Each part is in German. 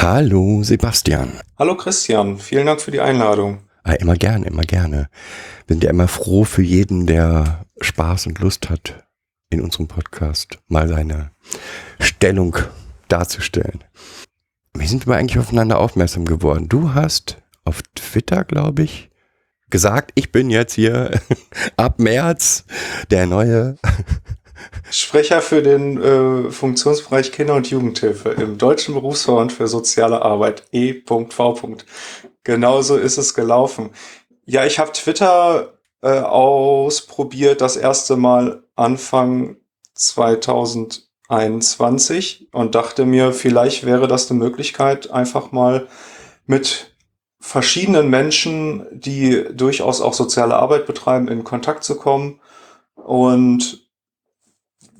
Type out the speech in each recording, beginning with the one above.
Hallo Sebastian. Hallo Christian, vielen Dank für die Einladung. Ah, immer gerne, immer gerne. Wir sind ja immer froh für jeden, der Spaß und Lust hat, in unserem Podcast mal seine Stellung darzustellen. Wie sind wir eigentlich aufeinander aufmerksam geworden? Du hast auf Twitter, glaube ich, gesagt, ich bin jetzt hier ab März der neue Sprecher für den äh, Funktionsbereich Kinder- und Jugendhilfe im Deutschen Berufsverband für soziale Arbeit E.V. Genauso ist es gelaufen. Ja, ich habe Twitter äh, ausprobiert das erste Mal Anfang 2021 und dachte mir, vielleicht wäre das eine Möglichkeit, einfach mal mit verschiedenen Menschen, die durchaus auch soziale Arbeit betreiben, in Kontakt zu kommen und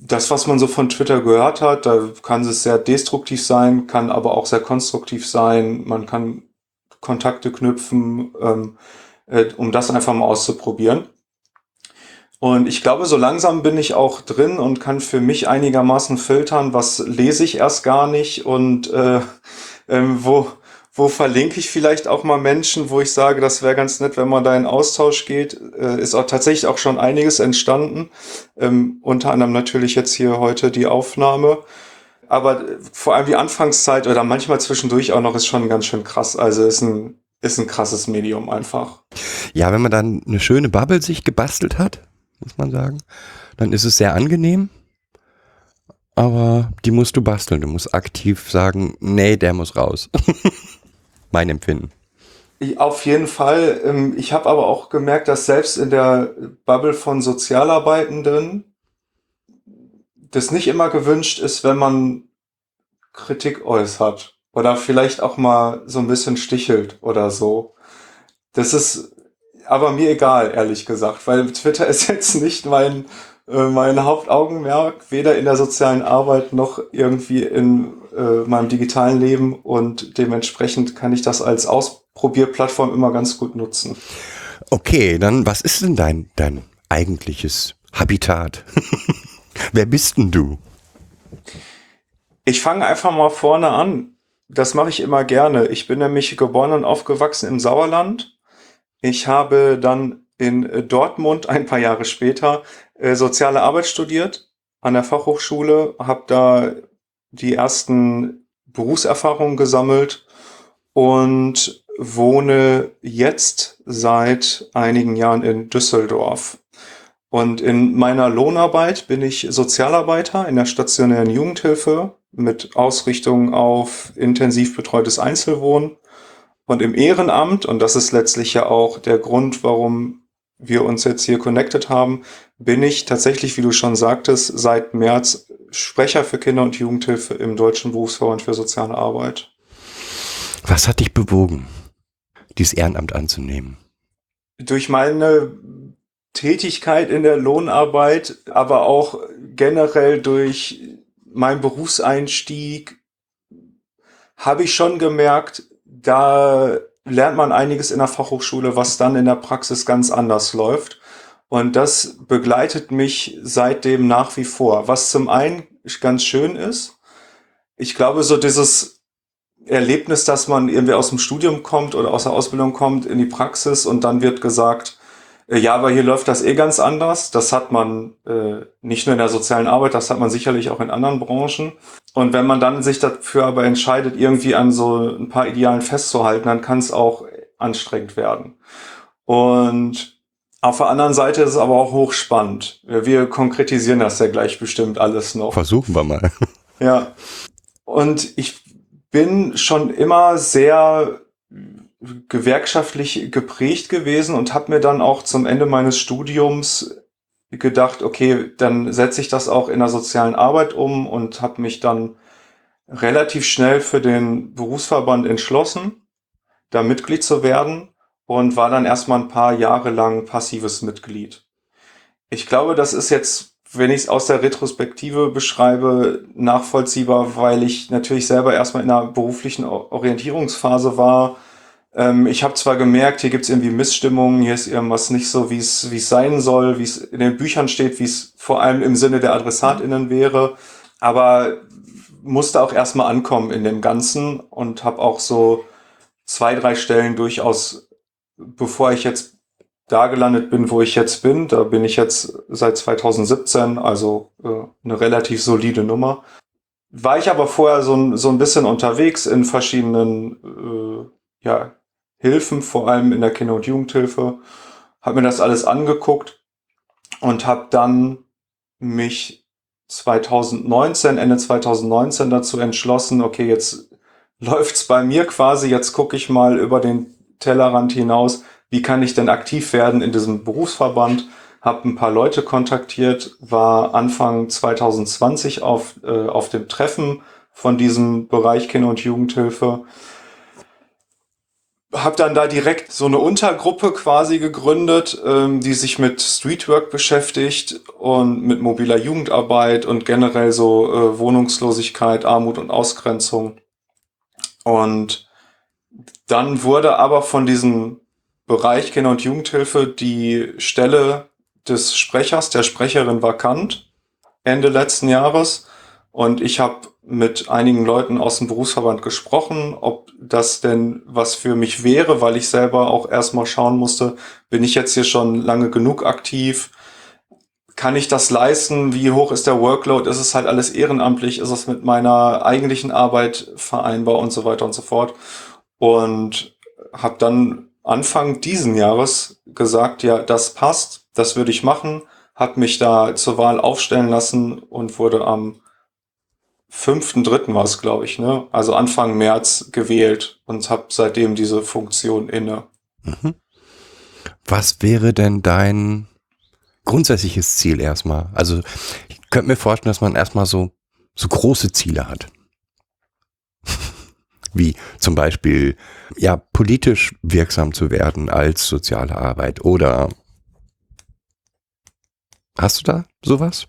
das, was man so von Twitter gehört hat, da kann es sehr destruktiv sein, kann aber auch sehr konstruktiv sein. Man kann Kontakte knüpfen, ähm, äh, um das einfach mal auszuprobieren. Und ich glaube, so langsam bin ich auch drin und kann für mich einigermaßen filtern, was lese ich erst gar nicht und äh, ähm, wo, wo verlinke ich vielleicht auch mal Menschen, wo ich sage, das wäre ganz nett, wenn man da in Austausch geht. Äh, ist auch tatsächlich auch schon einiges entstanden. Ähm, unter anderem natürlich jetzt hier heute die Aufnahme. Aber äh, vor allem die Anfangszeit oder manchmal zwischendurch auch noch ist schon ganz schön krass. Also ist ein, ist ein krasses Medium einfach. Ja, wenn man dann eine schöne Bubble sich gebastelt hat, muss man sagen, dann ist es sehr angenehm. Aber die musst du basteln. Du musst aktiv sagen, nee, der muss raus. mein Empfinden. Auf jeden Fall. Ähm, ich habe aber auch gemerkt, dass selbst in der Bubble von Sozialarbeitenden das nicht immer gewünscht ist, wenn man Kritik äußert oder vielleicht auch mal so ein bisschen stichelt oder so. Das ist aber mir egal, ehrlich gesagt, weil Twitter ist jetzt nicht mein, mein Hauptaugenmerk, weder in der sozialen Arbeit noch irgendwie in äh, meinem digitalen Leben und dementsprechend kann ich das als Ausprobierplattform immer ganz gut nutzen. Okay, dann was ist denn dein, dein eigentliches Habitat? Wer bist denn du? Ich fange einfach mal vorne an. Das mache ich immer gerne. Ich bin nämlich geboren und aufgewachsen im Sauerland. Ich habe dann in Dortmund ein paar Jahre später äh, soziale Arbeit studiert an der Fachhochschule, habe da die ersten Berufserfahrungen gesammelt und wohne jetzt seit einigen Jahren in Düsseldorf. Und in meiner Lohnarbeit bin ich Sozialarbeiter in der stationären Jugendhilfe mit Ausrichtung auf intensiv betreutes Einzelwohnen. Und im Ehrenamt, und das ist letztlich ja auch der Grund, warum wir uns jetzt hier connected haben, bin ich tatsächlich, wie du schon sagtest, seit März Sprecher für Kinder- und Jugendhilfe im Deutschen Berufsverband für soziale Arbeit. Was hat dich bewogen, dieses Ehrenamt anzunehmen? Durch meine Tätigkeit in der Lohnarbeit, aber auch generell durch meinen Berufseinstieg habe ich schon gemerkt, da lernt man einiges in der Fachhochschule, was dann in der Praxis ganz anders läuft. Und das begleitet mich seitdem nach wie vor. Was zum einen ganz schön ist, ich glaube, so dieses Erlebnis, dass man irgendwie aus dem Studium kommt oder aus der Ausbildung kommt in die Praxis und dann wird gesagt, äh, ja, aber hier läuft das eh ganz anders. Das hat man äh, nicht nur in der sozialen Arbeit, das hat man sicherlich auch in anderen Branchen. Und wenn man dann sich dafür aber entscheidet, irgendwie an so ein paar Idealen festzuhalten, dann kann es auch anstrengend werden. Und auf der anderen Seite ist es aber auch hochspannend. Wir konkretisieren das ja gleich bestimmt alles noch. Versuchen wir mal. Ja. Und ich bin schon immer sehr gewerkschaftlich geprägt gewesen und habe mir dann auch zum Ende meines Studiums gedacht, okay, dann setze ich das auch in der sozialen Arbeit um und habe mich dann relativ schnell für den Berufsverband entschlossen, da Mitglied zu werden und war dann erstmal ein paar Jahre lang passives Mitglied. Ich glaube, das ist jetzt, wenn ich es aus der Retrospektive beschreibe, nachvollziehbar, weil ich natürlich selber erstmal in einer beruflichen Orientierungsphase war. Ähm, ich habe zwar gemerkt, hier gibt es irgendwie Missstimmungen, hier ist irgendwas nicht so, wie es wie es sein soll, wie es in den Büchern steht, wie es vor allem im Sinne der AdressatInnen wäre, aber musste auch erstmal ankommen in dem Ganzen und habe auch so zwei, drei Stellen durchaus, bevor ich jetzt da gelandet bin, wo ich jetzt bin, da bin ich jetzt seit 2017, also äh, eine relativ solide Nummer. War ich aber vorher so ein, so ein bisschen unterwegs in verschiedenen äh, ja, Hilfen, vor allem in der Kinder- und Jugendhilfe, habe mir das alles angeguckt und habe dann mich 2019, Ende 2019 dazu entschlossen, okay, jetzt läuft's bei mir quasi, jetzt gucke ich mal über den Tellerrand hinaus, wie kann ich denn aktiv werden in diesem Berufsverband, habe ein paar Leute kontaktiert, war Anfang 2020 auf, äh, auf dem Treffen von diesem Bereich Kinder- und Jugendhilfe. Habe dann da direkt so eine Untergruppe quasi gegründet, ähm, die sich mit Streetwork beschäftigt und mit mobiler Jugendarbeit und generell so äh, Wohnungslosigkeit, Armut und Ausgrenzung. Und dann wurde aber von diesem Bereich Kinder- und Jugendhilfe die Stelle des Sprechers, der Sprecherin vakant Ende letzten Jahres. Und ich habe mit einigen Leuten aus dem Berufsverband gesprochen, ob das denn was für mich wäre, weil ich selber auch erstmal schauen musste, bin ich jetzt hier schon lange genug aktiv? Kann ich das leisten? Wie hoch ist der Workload? Ist es halt alles ehrenamtlich? Ist es mit meiner eigentlichen Arbeit vereinbar und so weiter und so fort? Und habe dann Anfang diesen Jahres gesagt, ja, das passt, das würde ich machen, habe mich da zur Wahl aufstellen lassen und wurde am fünften dritten war es, glaube ich, ne? Also Anfang März gewählt und habe seitdem diese Funktion inne. Mhm. Was wäre denn dein grundsätzliches Ziel erstmal? Also ich könnte mir vorstellen, dass man erstmal so, so große Ziele hat. Wie zum Beispiel, ja, politisch wirksam zu werden als soziale Arbeit oder hast du da sowas?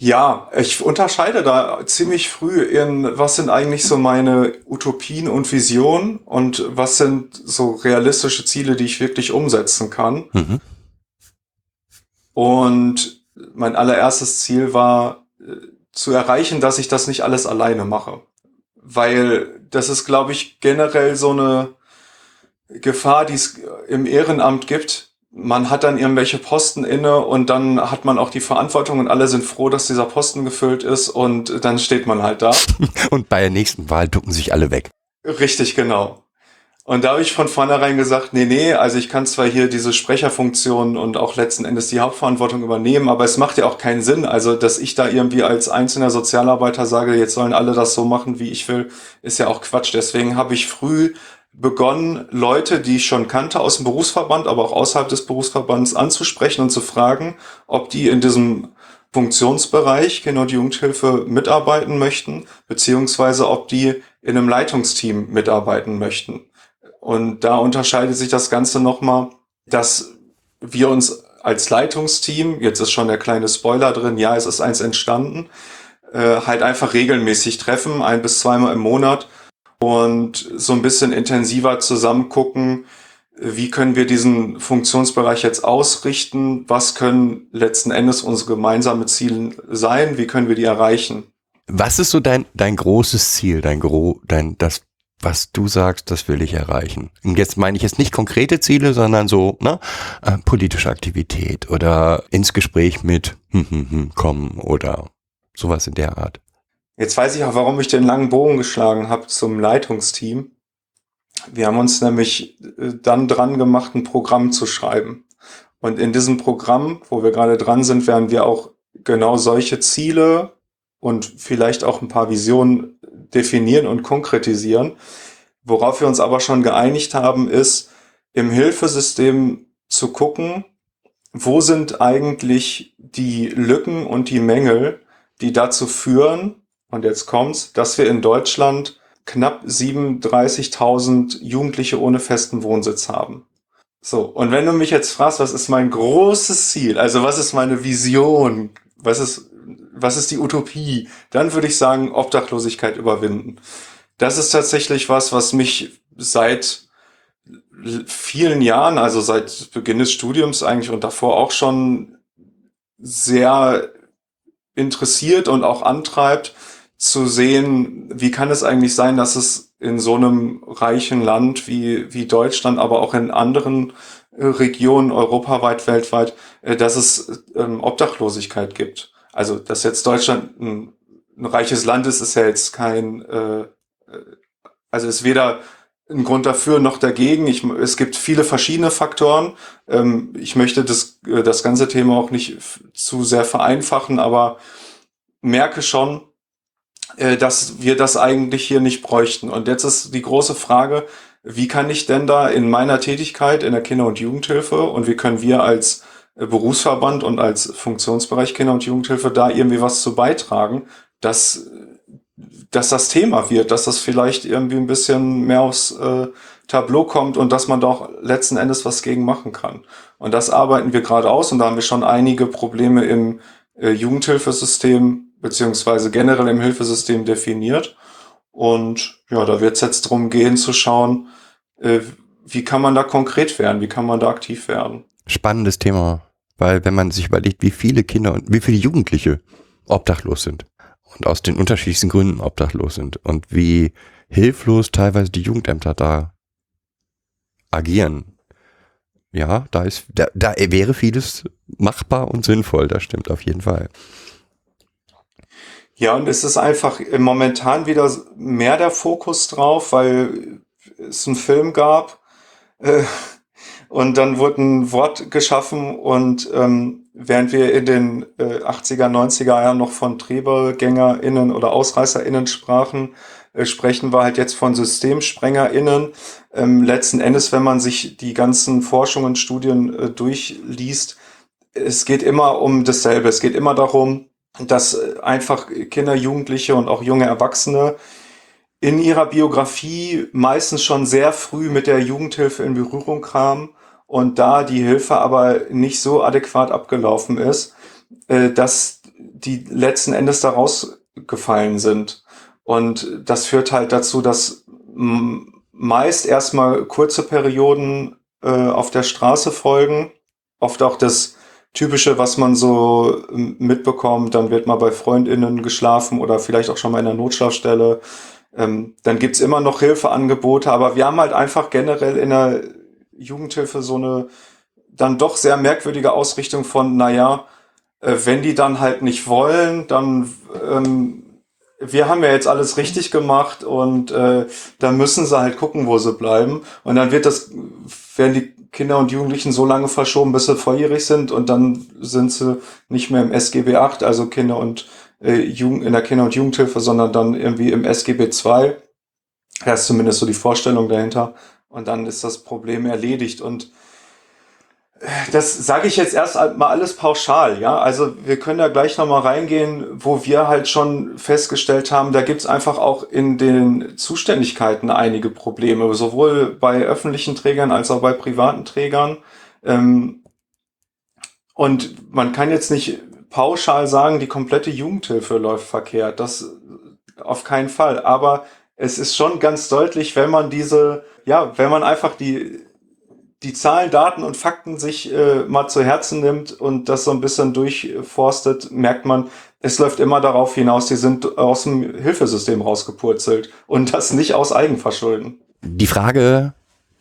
Ja, ich unterscheide da ziemlich früh in, was sind eigentlich so meine Utopien und Visionen und was sind so realistische Ziele, die ich wirklich umsetzen kann. Mhm. Und mein allererstes Ziel war äh, zu erreichen, dass ich das nicht alles alleine mache. Weil das ist, glaube ich, generell so eine Gefahr, die es im Ehrenamt gibt, man hat dann irgendwelche Posten inne und dann hat man auch die Verantwortung und alle sind froh, dass dieser Posten gefüllt ist und dann steht man halt da. und bei der nächsten Wahl ducken sich alle weg. Richtig, genau. Und da habe ich von vornherein gesagt, nee, nee, also ich kann zwar hier diese Sprecherfunktion und auch letzten Endes die Hauptverantwortung übernehmen, aber es macht ja auch keinen Sinn. Also, dass ich da irgendwie als einzelner Sozialarbeiter sage, jetzt sollen alle das so machen, wie ich will, ist ja auch Quatsch. Deswegen habe ich früh begonnen, Leute, die ich schon kannte aus dem Berufsverband, aber auch außerhalb des Berufsverbands anzusprechen und zu fragen, ob die in diesem Funktionsbereich Kinder- und Jugendhilfe mitarbeiten möchten, beziehungsweise ob die in einem Leitungsteam mitarbeiten möchten. Und da unterscheidet sich das Ganze nochmal, dass wir uns als Leitungsteam, jetzt ist schon der kleine Spoiler drin, ja, es ist eins entstanden, äh, halt einfach regelmäßig treffen, ein bis zweimal im Monat und so ein bisschen intensiver zusammen gucken, wie können wir diesen Funktionsbereich jetzt ausrichten, was können letzten Endes unsere gemeinsamen Ziele sein, wie können wir die erreichen. Was ist so dein, dein großes Ziel, dein, gro dein, das, was du sagst, das will ich erreichen? Und jetzt meine ich jetzt nicht konkrete Ziele, sondern so, ne, äh, politische Aktivität oder ins Gespräch mit hm, hm, hm, kommen oder sowas in der Art. Jetzt weiß ich auch, warum ich den langen Bogen geschlagen habe zum Leitungsteam. Wir haben uns nämlich äh, dann dran gemacht, ein Programm zu schreiben. Und in diesem Programm, wo wir gerade dran sind, werden wir auch genau solche Ziele und vielleicht auch ein paar Visionen definieren und konkretisieren. Worauf wir uns aber schon geeinigt haben, ist im Hilfesystem zu gucken, wo sind eigentlich die Lücken und die Mängel, die dazu führen, und jetzt kommt's, dass wir in Deutschland knapp 37.000 Jugendliche ohne festen Wohnsitz haben. So, und wenn du mich jetzt fragst, was ist mein großes Ziel, also was ist meine Vision, was ist, was ist die Utopie, dann würde ich sagen, Obdachlosigkeit überwinden. Das ist tatsächlich was, was mich seit vielen Jahren, also seit Beginn des Studiums eigentlich und davor auch schon sehr interessiert und auch antreibt, zu sehen, wie kann es eigentlich sein, dass es in so einem reichen Land wie, wie Deutschland, aber auch in anderen Regionen, europaweit, weltweit, äh, dass es ähm, Obdachlosigkeit gibt. Also, dass jetzt Deutschland ein, ein reiches Land ist, ist ja jetzt kein, äh, äh also ist weder ein Grund dafür noch dagegen. Ich, es gibt viele verschiedene Faktoren. Ähm, ich möchte das, das ganze Thema auch nicht zu sehr vereinfachen, aber merke schon, äh, dass wir das eigentlich hier nicht bräuchten. Und jetzt ist die große Frage, wie kann ich denn da in meiner Tätigkeit in der Kinder- und Jugendhilfe und wie können wir als äh, Berufsverband und als Funktionsbereich Kinder- und Jugendhilfe da irgendwie was zu beitragen, dass, dass das Thema wird, dass das vielleicht irgendwie ein bisschen mehr aufs äh, Tableau kommt und dass man doch letzten Endes was gegen machen kann. Und das arbeiten wir gerade aus und da haben wir schon einige Probleme im äh, Jugendhilfesystem beziehungsweise generell im Hilfesystem definiert. Und ja, da wird es jetzt darum gehen zu schauen, äh, wie kann man da konkret werden, wie kann man da aktiv werden. Spannendes Thema, weil wenn man sich überlegt, wie viele Kinder und wie viele Jugendliche obdachlos sind und aus den unterschiedlichsten Gründen obdachlos sind und wie hilflos teilweise die Jugendämter da agieren. Ja, da ist, da, da wäre vieles machbar und sinnvoll, das stimmt auf jeden Fall. Ja, und es ist einfach momentan wieder mehr der Fokus drauf, weil es einen Film gab äh, und dann wurde ein Wort geschaffen und ähm, während wir in den äh, 80er, 90er Jahren noch von TrebergängerInnen oder AusreißerInnen sprachen, äh, sprechen wir halt jetzt von SystemsprengerInnen. Ähm, letzten Endes, wenn man sich die ganzen Forschungen, Studien äh, durchliest, es geht immer um dasselbe. Es geht immer darum, dass äh, einfach Kinder, Jugendliche und auch junge Erwachsene in ihrer Biografie meistens schon sehr früh mit der Jugendhilfe in Berührung kamen und da die Hilfe aber nicht so adäquat abgelaufen ist, äh, dass die letzten Endes da rausgefallen sind. Und das führt halt dazu, dass meist erstmal kurze Perioden äh, auf der Straße folgen, oft auch das Typische, was man so ähm, mitbekommt, dann wird mal bei Freundinnen geschlafen oder vielleicht auch schon mal in der Notschlafstelle. Ähm, dann gibt's immer noch Hilfeangebote, aber wir haben halt einfach generell in der Jugendhilfe so eine dann doch sehr merkwürdige Ausrichtung von, naja, äh, wenn die dann halt nicht wollen, dann ähm, wir haben ja jetzt alles richtig gemacht und äh, dann müssen sie halt gucken, wo sie bleiben. Und dann wird das, werden die Kinder und Jugendlichen so lange verschoben, bis sie volljährig sind und dann sind sie nicht mehr im SGB 8, also Kinder und äh, Jugend, in der Kinder- und Jugendhilfe, sondern dann irgendwie im SGB 2. Das ist zumindest so die Vorstellung dahinter. Und dann ist das Problem erledigt. Und das sage ich jetzt erst mal alles pauschal, ja. Also wir können da gleich nochmal reingehen, wo wir halt schon festgestellt haben, da gibt's einfach auch in den Zuständigkeiten einige Probleme, sowohl bei öffentlichen Trägern als auch bei privaten Trägern. Ähm, und man kann jetzt nicht pauschal sagen, die komplette Jugendhilfe läuft verkehrt. Das auf keinen Fall. Aber es ist schon ganz deutlich, wenn man diese, ja, wenn man einfach die die Zahlen, Daten und Fakten sich äh, mal zu Herzen nimmt und das so ein bisschen durchforstet, merkt man, es läuft immer darauf hinaus, die sind aus dem Hilfesystem rausgepurzelt und das nicht aus Eigenverschulden. Die Frage,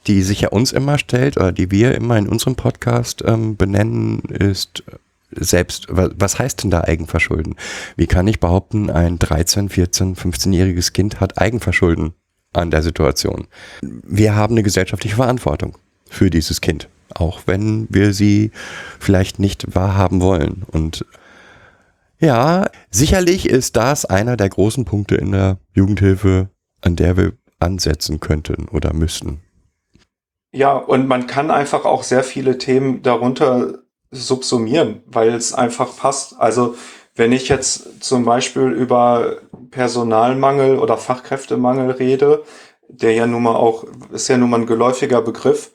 die sich ja uns immer stellt oder die wir immer in unserem Podcast ähm, benennen, ist selbst, was heißt denn da Eigenverschulden? Wie kann ich behaupten, ein 13, 14, 15-jähriges Kind hat Eigenverschulden an der Situation? Wir haben eine gesellschaftliche Verantwortung für dieses Kind, auch wenn wir sie vielleicht nicht wahrhaben wollen. Und ja, sicherlich ist das einer der großen Punkte in der Jugendhilfe, an der wir ansetzen könnten oder müssten. Ja, und man kann einfach auch sehr viele Themen darunter subsumieren, weil es einfach passt. Also Wenn ich jetzt zum Beispiel über Personalmangel oder Fachkräftemangel rede, der ja nun mal auch, ist ja nun mal ein geläufiger Begriff,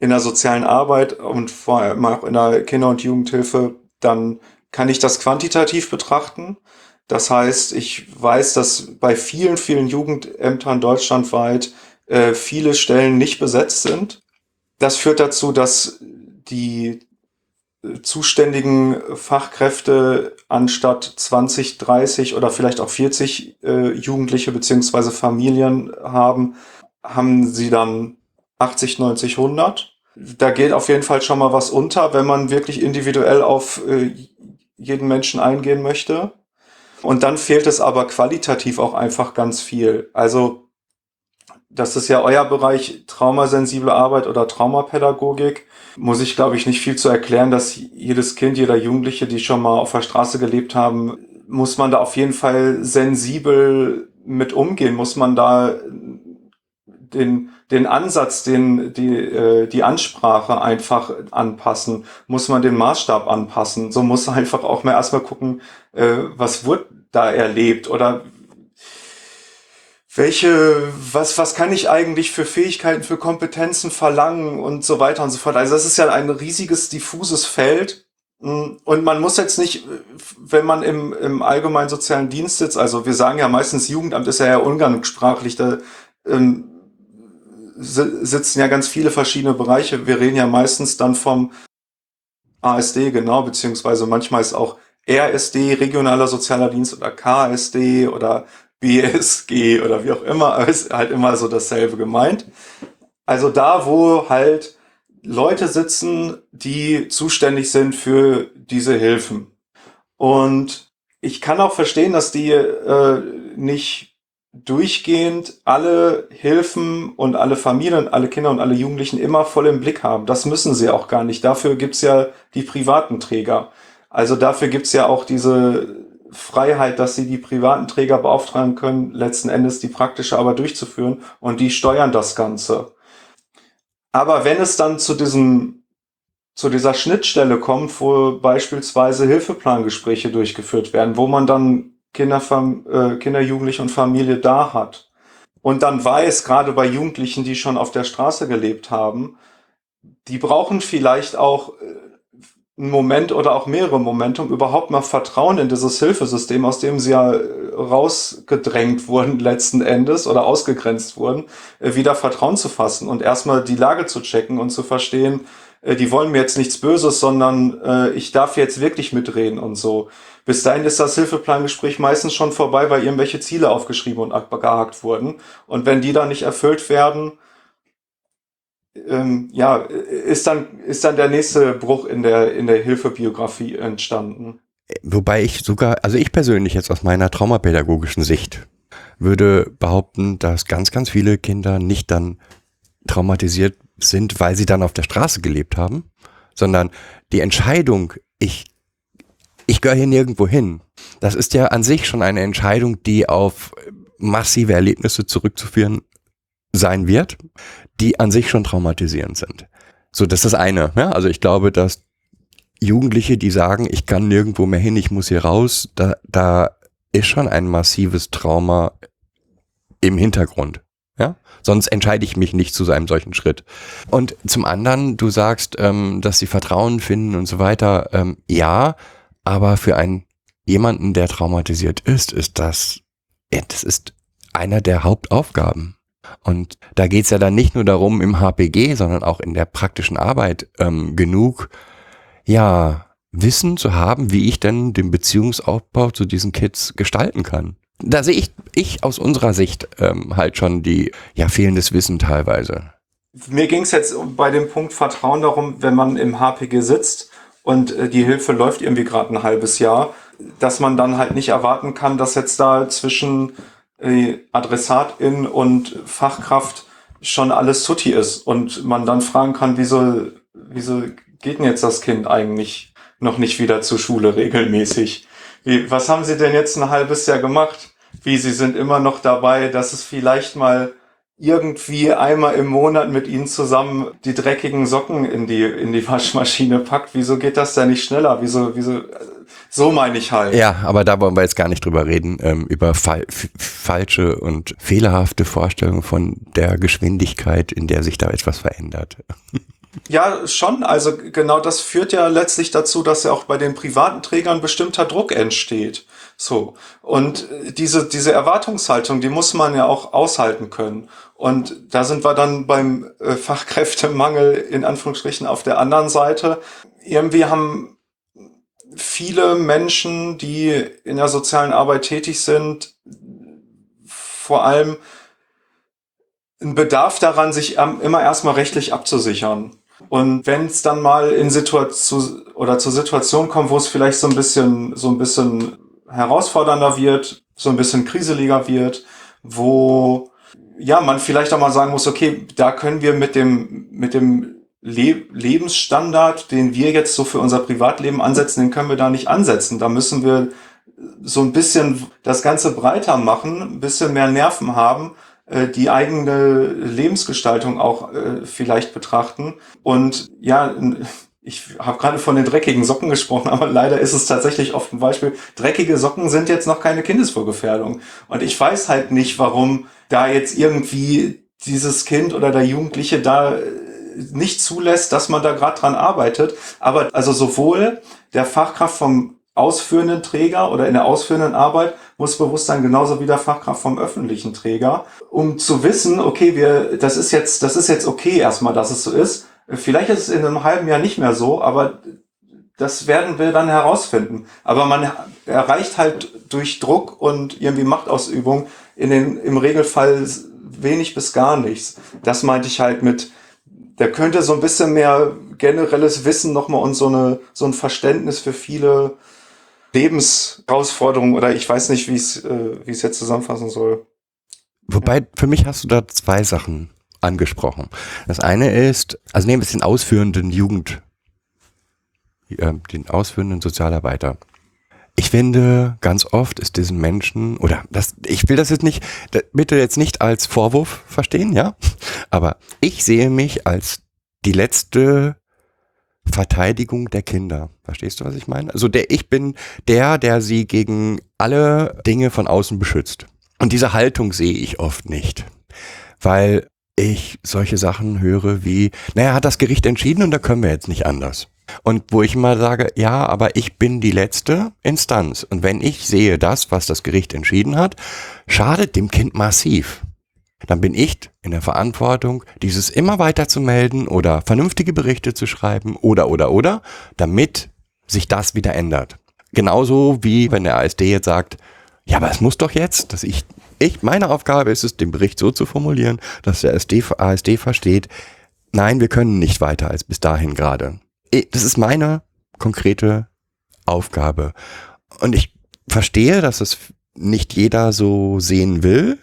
in der sozialen Arbeit und vor allem auch in der Kinder- und Jugendhilfe, dann kann ich das quantitativ betrachten. Das heißt, ich weiß, dass bei vielen, vielen Jugendämtern deutschlandweit äh, viele Stellen nicht besetzt sind. Das führt dazu, dass die äh, zuständigen Fachkräfte anstatt 20, 30 oder vielleicht auch 40 äh, Jugendliche beziehungsweise Familien haben, haben sie dann 80, 90, 100. Da geht auf jeden Fall schon mal was unter, wenn man wirklich individuell auf äh, jeden Menschen eingehen möchte. Und dann fehlt es aber qualitativ auch einfach ganz viel. Also das ist ja euer Bereich traumasensible Arbeit oder Traumapädagogik. Muss ich, glaube ich, nicht viel zu erklären, dass jedes Kind, jeder Jugendliche, die schon mal auf der Straße gelebt haben, muss man da auf jeden Fall sensibel mit umgehen, muss man da den, den Ansatz, den, die, äh, die Ansprache einfach anpassen, muss man den Maßstab anpassen. So muss einfach auch mal erstmal gucken, äh, was wird da erlebt oder welche, was, was kann ich eigentlich für Fähigkeiten, für Kompetenzen verlangen und so weiter und so fort. Also das ist ja ein riesiges, diffuses Feld. Und man muss jetzt nicht, wenn man im, im allgemeinen sozialen Dienst sitzt, also wir sagen ja meistens Jugendamt ist ja eher umgangssprachlich, da ähm, sitzen ja ganz viele verschiedene Bereiche. Wir reden ja meistens dann vom ASD, genau, beziehungsweise manchmal ist auch RSD, regionaler sozialer Dienst oder KSD oder BSG oder wie auch immer, ist halt immer so dasselbe gemeint. Also da, wo halt Leute sitzen, die zuständig sind für diese Hilfen. Und ich kann auch verstehen, dass die äh, nicht durchgehend alle Hilfen und alle Familien, alle Kinder und alle Jugendlichen immer voll im Blick haben. Das müssen sie auch gar nicht. Dafür gibt's ja die privaten Träger. Also dafür gibt's ja auch diese Freiheit, dass sie die privaten Träger beauftragen können, letzten Endes die praktische Arbeit durchzuführen und die steuern das Ganze. Aber wenn es dann zu diesem zu dieser Schnittstelle kommt, wo beispielsweise Hilfeplangespräche durchgeführt werden, wo man dann Kinder, äh, Kinder, Jugendliche und Familie da hat und dann weiß, gerade bei Jugendlichen, die schon auf der Straße gelebt haben, die brauchen vielleicht auch äh, einen Moment oder auch mehrere Momente, um überhaupt mal Vertrauen in dieses Hilfesystem, aus dem sie ja äh, rausgedrängt wurden letzten Endes oder ausgegrenzt wurden, äh, wieder Vertrauen zu fassen und erstmal die Lage zu checken und zu verstehen, die wollen mir jetzt nichts Böses, sondern ich darf jetzt wirklich mitreden und so. Bis dahin ist das Hilfeplangespräch meistens schon vorbei, weil irgendwelche Ziele aufgeschrieben und abgehakt wurden. Und wenn die dann nicht erfüllt werden, ähm, ja, ist dann, ist dann der nächste Bruch in der, in der Hilfebiografie entstanden. Wobei ich sogar, also ich persönlich jetzt aus meiner traumapädagogischen Sicht würde behaupten, dass ganz, ganz viele Kinder nicht dann traumatisiert sind, weil sie dann auf der Straße gelebt haben, sondern die Entscheidung, ich, ich gehöre hier nirgendwo hin, das ist ja an sich schon eine Entscheidung, die auf massive Erlebnisse zurückzuführen sein wird, die an sich schon traumatisierend sind. So, das ist das eine. Ja? Also ich glaube, dass Jugendliche, die sagen, ich kann nirgendwo mehr hin, ich muss hier raus, da, da ist schon ein massives Trauma im Hintergrund. Ja? Sonst entscheide ich mich nicht zu einem solchen Schritt. Und zum anderen, du sagst, ähm, dass sie Vertrauen finden und so weiter. Ähm, ja, aber für einen jemanden, der traumatisiert ist, ist das, das ist einer der Hauptaufgaben. Und da geht's ja dann nicht nur darum im HPG, sondern auch in der praktischen Arbeit ähm, genug, ja, Wissen zu haben, wie ich denn den Beziehungsaufbau zu diesen Kids gestalten kann. Da sehe ich, ich aus unserer Sicht ähm, halt schon die, ja, fehlendes Wissen teilweise. Mir ging's jetzt bei dem Punkt Vertrauen darum, wenn man im HPG sitzt und äh, die Hilfe läuft irgendwie gerade ein halbes Jahr, dass man dann halt nicht erwarten kann, dass jetzt da zwischen äh, Adressatin und Fachkraft schon alles Tutti ist und man dann fragen kann, wieso, wieso geht denn jetzt das Kind eigentlich noch nicht wieder zur Schule regelmäßig? Wie, was haben Sie denn jetzt ein halbes Jahr gemacht? Wie, Sie sind immer noch dabei, dass es vielleicht mal irgendwie einmal im Monat mit Ihnen zusammen die dreckigen Socken in die, in die Waschmaschine packt. Wieso geht das denn nicht schneller? Wieso, wieso, so meine ich halt. Ja, aber da wollen wir jetzt gar nicht drüber reden, ähm, über fa falsche und fehlerhafte Vorstellungen von der Geschwindigkeit, in der sich da etwas verändert. Ja, schon. Also genau das führt ja letztlich dazu, dass ja auch bei den privaten Trägern bestimmter Druck entsteht. So. Und diese, diese Erwartungshaltung, die muss man ja auch aushalten können. Und da sind wir dann beim äh, Fachkräftemangel in Anführungsstrichen auf der anderen Seite. Irgendwie haben viele Menschen, die in der sozialen Arbeit tätig sind, vor allem einen Bedarf daran, sich immer erstmal rechtlich abzusichern. Und wenn es dann mal in Situation oder zur Situation kommt, wo es vielleicht so ein bisschen, so ein bisschen herausfordernder wird, so ein bisschen kriseliger wird, wo ja man vielleicht auch mal sagen muss, okay, da können wir mit dem mit dem Le Lebensstandard, den wir jetzt so für unser Privatleben ansetzen, den können wir da nicht ansetzen. Da müssen wir so ein bisschen das Ganze breiter machen, ein bisschen mehr Nerven haben, äh, die eigene Lebensgestaltung auch äh, vielleicht betrachten. Und ja, ich habe gerade von den dreckigen Socken gesprochen, aber leider ist es tatsächlich oft ein Beispiel. Dreckige Socken sind jetzt noch keine Kindesvorgefährdung. Und ich weiß halt nicht, warum da jetzt irgendwie dieses Kind oder der Jugendliche da äh, nicht zulässt, dass man da gerade dran arbeitet. Aber also sowohl der Fachkraft vom ausführenden Träger oder in der ausführenden Arbeit muss bewusst sein, genauso wie der Fachkraft vom öffentlichen Träger, um zu wissen, okay, wir, das ist jetzt, das ist jetzt okay erstmal, dass es so ist. Vielleicht ist es in einem halben Jahr nicht mehr so, aber das werden wir dann herausfinden. Aber man erreicht halt durch Druck und irgendwie Machtausübung in den, im Regelfall wenig bis gar nichts. Das meinte ich halt mit, der könnte so ein bisschen mehr generelles Wissen nochmal und so, eine, so ein Verständnis für viele Lebensherausforderungen oder ich weiß nicht, wie es äh, wie es jetzt zusammenfassen soll. Wobei, für mich hast du da zwei Sachen angesprochen. Das eine ist, also nehmen wir den ausführenden Jugend, äh, den ausführenden Sozialarbeiter. Ich finde, ganz oft ist diesen Menschen, oder das, ich will das jetzt nicht, bitte jetzt nicht als Vorwurf verstehen, ja, aber ich sehe mich als die letzte Verteidigung der Kinder. Verstehst du, was ich meine? Also der, ich bin der, der sie gegen alle Dinge von außen beschützt. Und diese Haltung sehe ich oft nicht. Weil ich solche Sachen höre wie, naja, hat das Gericht entschieden und da können wir jetzt nicht anders. Und wo ich mal sage, ja, aber ich bin die letzte Instanz. Und wenn ich sehe das, was das Gericht entschieden hat, schadet dem Kind massiv dann bin ich in der Verantwortung, dieses immer weiter zu melden oder vernünftige Berichte zu schreiben oder oder oder, damit sich das wieder ändert. Genauso wie wenn der ASD jetzt sagt, ja, aber es muss doch jetzt, dass ich, ich, meine Aufgabe ist es, den Bericht so zu formulieren, dass der ASD, ASD versteht, nein, wir können nicht weiter als bis dahin gerade. Das ist meine konkrete Aufgabe. Und ich verstehe, dass es nicht jeder so sehen will,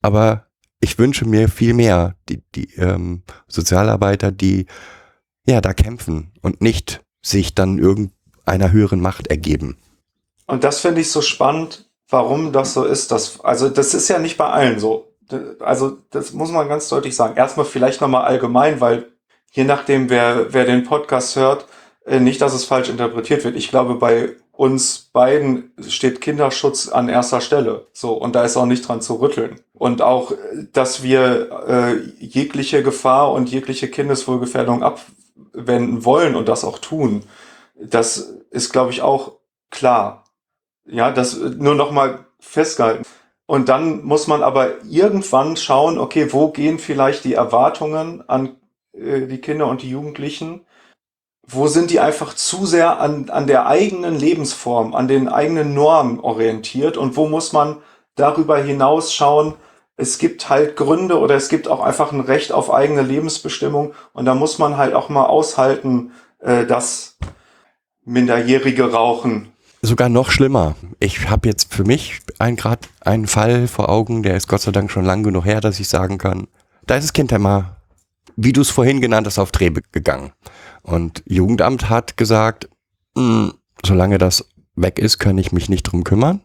aber ich wünsche mir viel mehr die, die ähm, Sozialarbeiter, die ja da kämpfen und nicht sich dann irgendeiner höheren Macht ergeben. Und das finde ich so spannend, warum das so ist. Dass, also das ist ja nicht bei allen so. Also das muss man ganz deutlich sagen. Erstmal vielleicht nochmal allgemein, weil je nachdem, wer, wer den Podcast hört, äh, nicht, dass es falsch interpretiert wird. Ich glaube, bei uns beiden steht Kinderschutz an erster Stelle. So, und da ist auch nicht dran zu rütteln. Und auch, dass wir äh, jegliche Gefahr und jegliche Kindeswohlgefährdung abwenden wollen und das auch tun, das ist, glaube ich, auch klar. Ja, das nur noch mal festgehalten. Und dann muss man aber irgendwann schauen, okay, wo gehen vielleicht die Erwartungen an äh, die Kinder und die Jugendlichen wo sind die einfach zu sehr an, an der eigenen Lebensform, an den eigenen Normen orientiert und wo muss man darüber hinaus schauen, es gibt halt Gründe oder es gibt auch einfach ein Recht auf eigene Lebensbestimmung und da muss man halt auch mal aushalten, äh, dass Minderjährige rauchen. Sogar noch schlimmer. Ich habe jetzt für mich einen grad einen Fall vor Augen, der ist Gott sei Dank schon lang genug her, dass ich sagen kann, da ist das Kind einmal, wie du es vorhin genannt hast, auf Dreh gegangen. Und Jugendamt hat gesagt, mh, hm, solange das weg ist, kann ich mich nicht drum kümmern.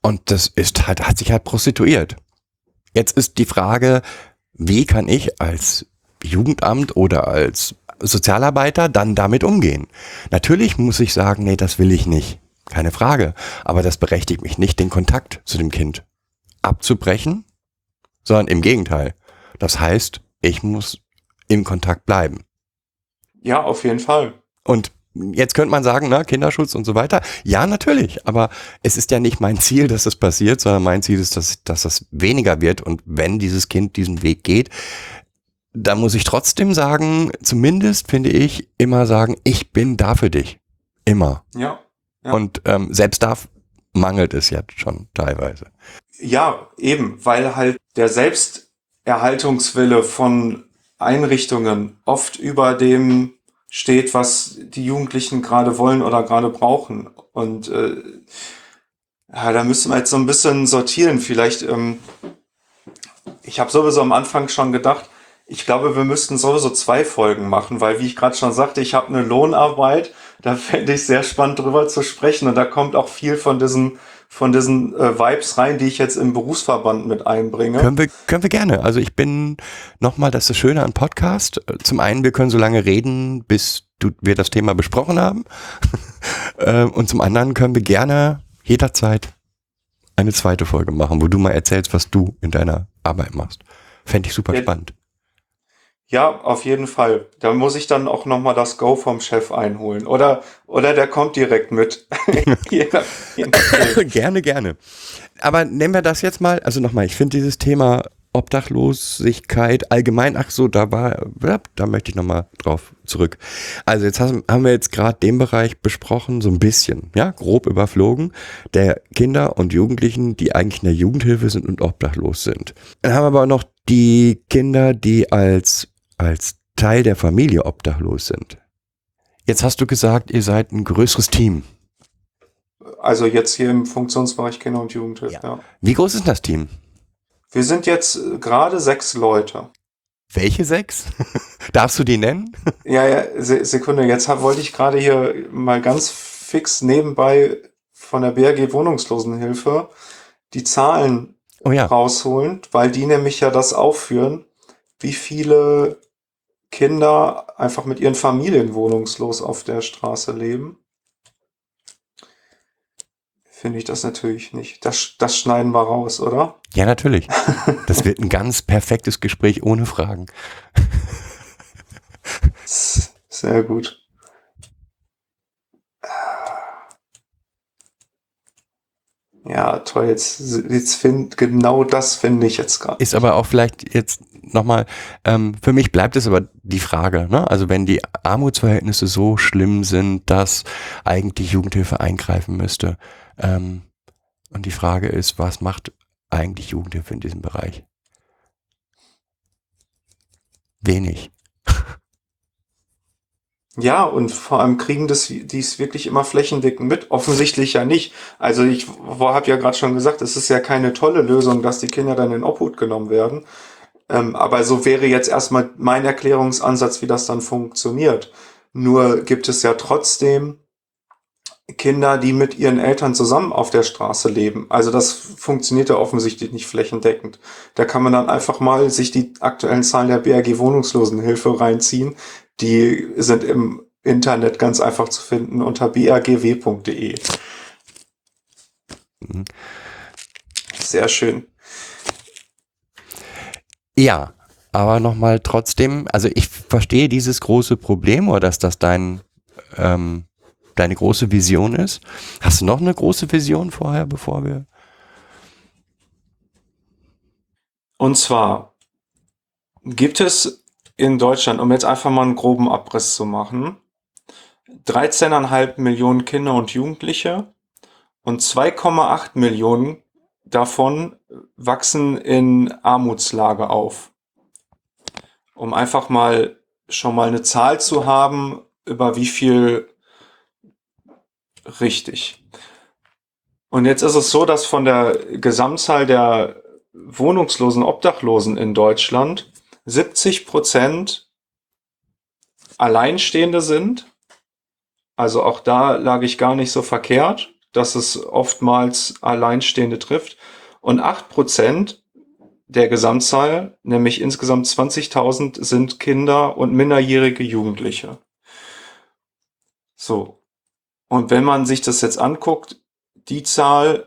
Und das ist halt, hat sich halt prostituiert. Jetzt ist die Frage, wie kann ich als Jugendamt oder als Sozialarbeiter dann damit umgehen. Natürlich muss ich sagen, nee, das will ich nicht. Keine Frage. Aber das berechtigt mich nicht, den Kontakt zu dem Kind abzubrechen, sondern im Gegenteil. Das heißt, ich muss im Kontakt bleiben. Ja, auf jeden Fall. Und jetzt könnte man sagen, na, Kinderschutz und so weiter. Ja, natürlich. Aber es ist ja nicht mein Ziel, dass das passiert, sondern mein Ziel ist, dass, dass das weniger wird. Und wenn dieses Kind diesen Weg geht, da muss ich trotzdem sagen, zumindest finde ich, immer sagen, ich bin da für dich. Immer. Ja. Ja. Und ähm, selbst da mangelt es jetzt schon teilweise. Ja, eben, weil halt der Selbsterhaltungswille von Einrichtungen oft über dem steht, was die Jugendlichen gerade wollen oder gerade brauchen. Und äh, ja, da müssen wir jetzt so ein bisschen sortieren. Vielleicht, ähm, ich habe sowieso am Anfang schon gedacht, ich glaube, wir müssten sowieso zwei Folgen machen, weil, wie ich gerade schon sagte, ich habe eine Lohnarbeit. Da fände ich sehr spannend drüber zu sprechen. Und da kommt auch viel von diesen, von diesen äh, Vibes rein, die ich jetzt im Berufsverband mit einbringe. Können wir, können wir gerne. Also ich bin nochmal, das ist das Schöne an Podcast. Zum einen, wir können so lange reden, bis du, wir das Thema besprochen haben. Ähm, und zum anderen können wir gerne jederzeit eine zweite Folge machen, wo du mal erzählst, was du in deiner Arbeit machst. Fände ich super Ja. spannend. Ja, auf jeden Fall. Da muss ich dann auch nochmal das Go vom Chef einholen. Oder, oder der kommt direkt mit. gerne, gerne. Aber nehmen wir das jetzt mal, also nochmal, ich finde dieses Thema Obdachlosigkeit allgemein, ach so, da war, da möchte ich nochmal drauf zurück. Also jetzt haben haben wir jetzt gerade den Bereich besprochen, so ein bisschen, ja, grob überflogen, der Kinder und Jugendlichen, die eigentlich in der Jugendhilfe sind und obdachlos sind. Dann haben wir aber noch die Kinder, die als, als Teil der Familie obdachlos sind. Jetzt hast du gesagt, ihr seid ein größeres Team. Also jetzt hier im Funktionsbereich Kinder- und Jugendhilfe. Ja. Ja. Wie groß ist das Team? Wir sind jetzt äh, gerade sechs Leute. Welche sechs? Darfst du die nennen? Ja, ja, Se Sekunde. Jetzt hab, wollte ich gerade hier mal ganz fix nebenbei von der BRG Wohnungslosenhilfe die Zahlen Oh ja. rausholen, weil die nämlich ja das aufführen, wie viele Kinder einfach mit ihren Familien wohnungslos auf der Straße leben. Finde ich das natürlich nicht. Das, das schneiden wir raus, oder? Ja, natürlich. Das wird ein ganz perfektes Gespräch ohne Fragen. Sehr gut. Ja, toll. Jetzt, jetzt find, genau das finde ich jetzt gerade. Ist aber auch vielleicht jetzt nochmal, ähm, für mich bleibt es aber die Frage, ne? Also wenn die Armutsverhältnisse so schlimm sind, dass eigentlich Jugendhilfe eingreifen müsste. Ähm, und die Frage ist, was macht eigentlich Jugendhilfe in diesem Bereich? Wenig. Ja, und vor allem kriegen das dies wirklich immer flächendeckend mit. Offensichtlich ja nicht. Also ich habe ja gerade schon gesagt, es ist ja keine tolle Lösung, dass die Kinder dann in Obhut genommen werden. Ähm, aber so wäre jetzt erstmal mein Erklärungsansatz, wie das dann funktioniert. Nur gibt es ja trotzdem Kinder, die mit ihren Eltern zusammen auf der Straße leben. Also das funktioniert ja offensichtlich nicht flächendeckend. Da kann man dann einfach mal sich die aktuellen Zahlen der BRG Wohnungslosenhilfe reinziehen. Die sind im Internet ganz einfach zu finden unter brgw.de. Mhm. Sehr schön. Ja, aber nochmal trotzdem, also ich verstehe dieses große Problem oder dass das dein, ähm, deine große Vision ist. Hast du noch eine große Vision vorher, bevor wir. Und zwar gibt es in Deutschland, um jetzt einfach mal einen groben Abriss zu machen, 13,5 Millionen Kinder und Jugendliche und 2,8 Millionen davon wachsen in Armutslage auf. Um einfach mal schon mal eine Zahl zu haben, über wie viel richtig. Und jetzt ist es so, dass von der Gesamtzahl der wohnungslosen Obdachlosen in Deutschland 70 Prozent Alleinstehende sind. Also auch da lag ich gar nicht so verkehrt, dass es oftmals Alleinstehende trifft. Und 8 Prozent der Gesamtzahl, nämlich insgesamt 20.000 sind Kinder und minderjährige Jugendliche. So. Und wenn man sich das jetzt anguckt, die Zahl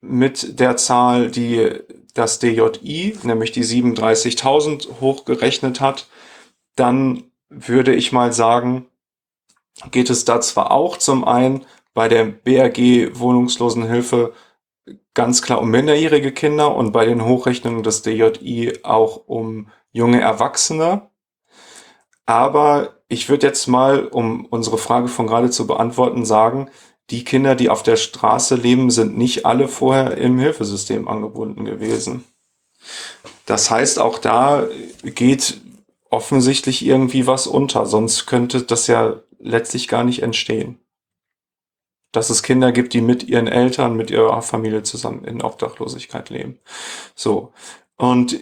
mit der Zahl, die das DJI, nämlich die 37.000 hochgerechnet hat, dann würde ich mal sagen, geht es da zwar auch zum einen bei der BRG Wohnungslosenhilfe ganz klar um minderjährige Kinder und bei den Hochrechnungen des DJI auch um junge Erwachsene. Aber ich würde jetzt mal, um unsere Frage von gerade zu beantworten, sagen, die Kinder, die auf der Straße leben, sind nicht alle vorher im Hilfesystem angebunden gewesen. Das heißt, auch da geht offensichtlich irgendwie was unter, sonst könnte das ja letztlich gar nicht entstehen. Dass es Kinder gibt, die mit ihren Eltern, mit ihrer Familie zusammen in Obdachlosigkeit leben. So. Und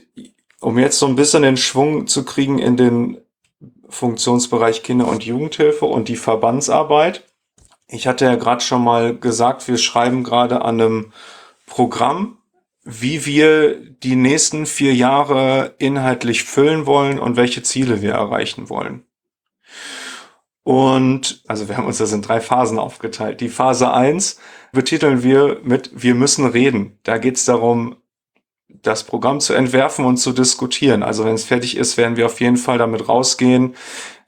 um jetzt so ein bisschen den Schwung zu kriegen in den Funktionsbereich Kinder- und Jugendhilfe und die Verbandsarbeit. Ich hatte ja gerade schon mal gesagt, wir schreiben gerade an einem Programm, wie wir die nächsten vier Jahre inhaltlich füllen wollen und welche Ziele wir erreichen wollen. Und also wir haben uns das in drei Phasen aufgeteilt. Die Phase eins betiteln wir mit Wir müssen reden. Da geht es darum, das Programm zu entwerfen und zu diskutieren. Also wenn es fertig ist, werden wir auf jeden Fall damit rausgehen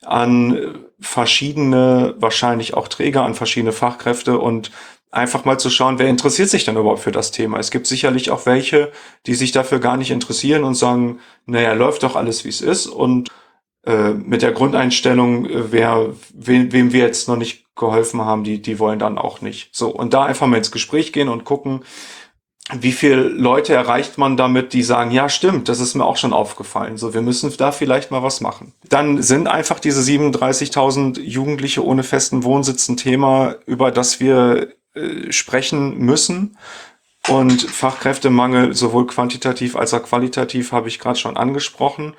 an verschiedene, wahrscheinlich auch Träger, an verschiedene Fachkräfte und einfach mal zu schauen, wer interessiert sich denn überhaupt für das Thema. Es gibt sicherlich auch welche, die sich dafür gar nicht interessieren und sagen, naja, läuft doch alles, wie es ist. Und äh, mit der Grundeinstellung, äh, wer, wem, wem wir jetzt noch nicht geholfen haben, die, die wollen dann auch nicht. So, und da einfach mal ins Gespräch gehen und gucken, wie viele Leute erreicht man damit, die sagen, ja stimmt, das ist mir auch schon aufgefallen. So, wir müssen da vielleicht mal was machen. Dann sind einfach diese 37.000 Jugendliche ohne festen Wohnsitz ein Thema, über das wir äh, sprechen müssen. Und Fachkräftemangel sowohl quantitativ als auch qualitativ habe ich gerade schon angesprochen.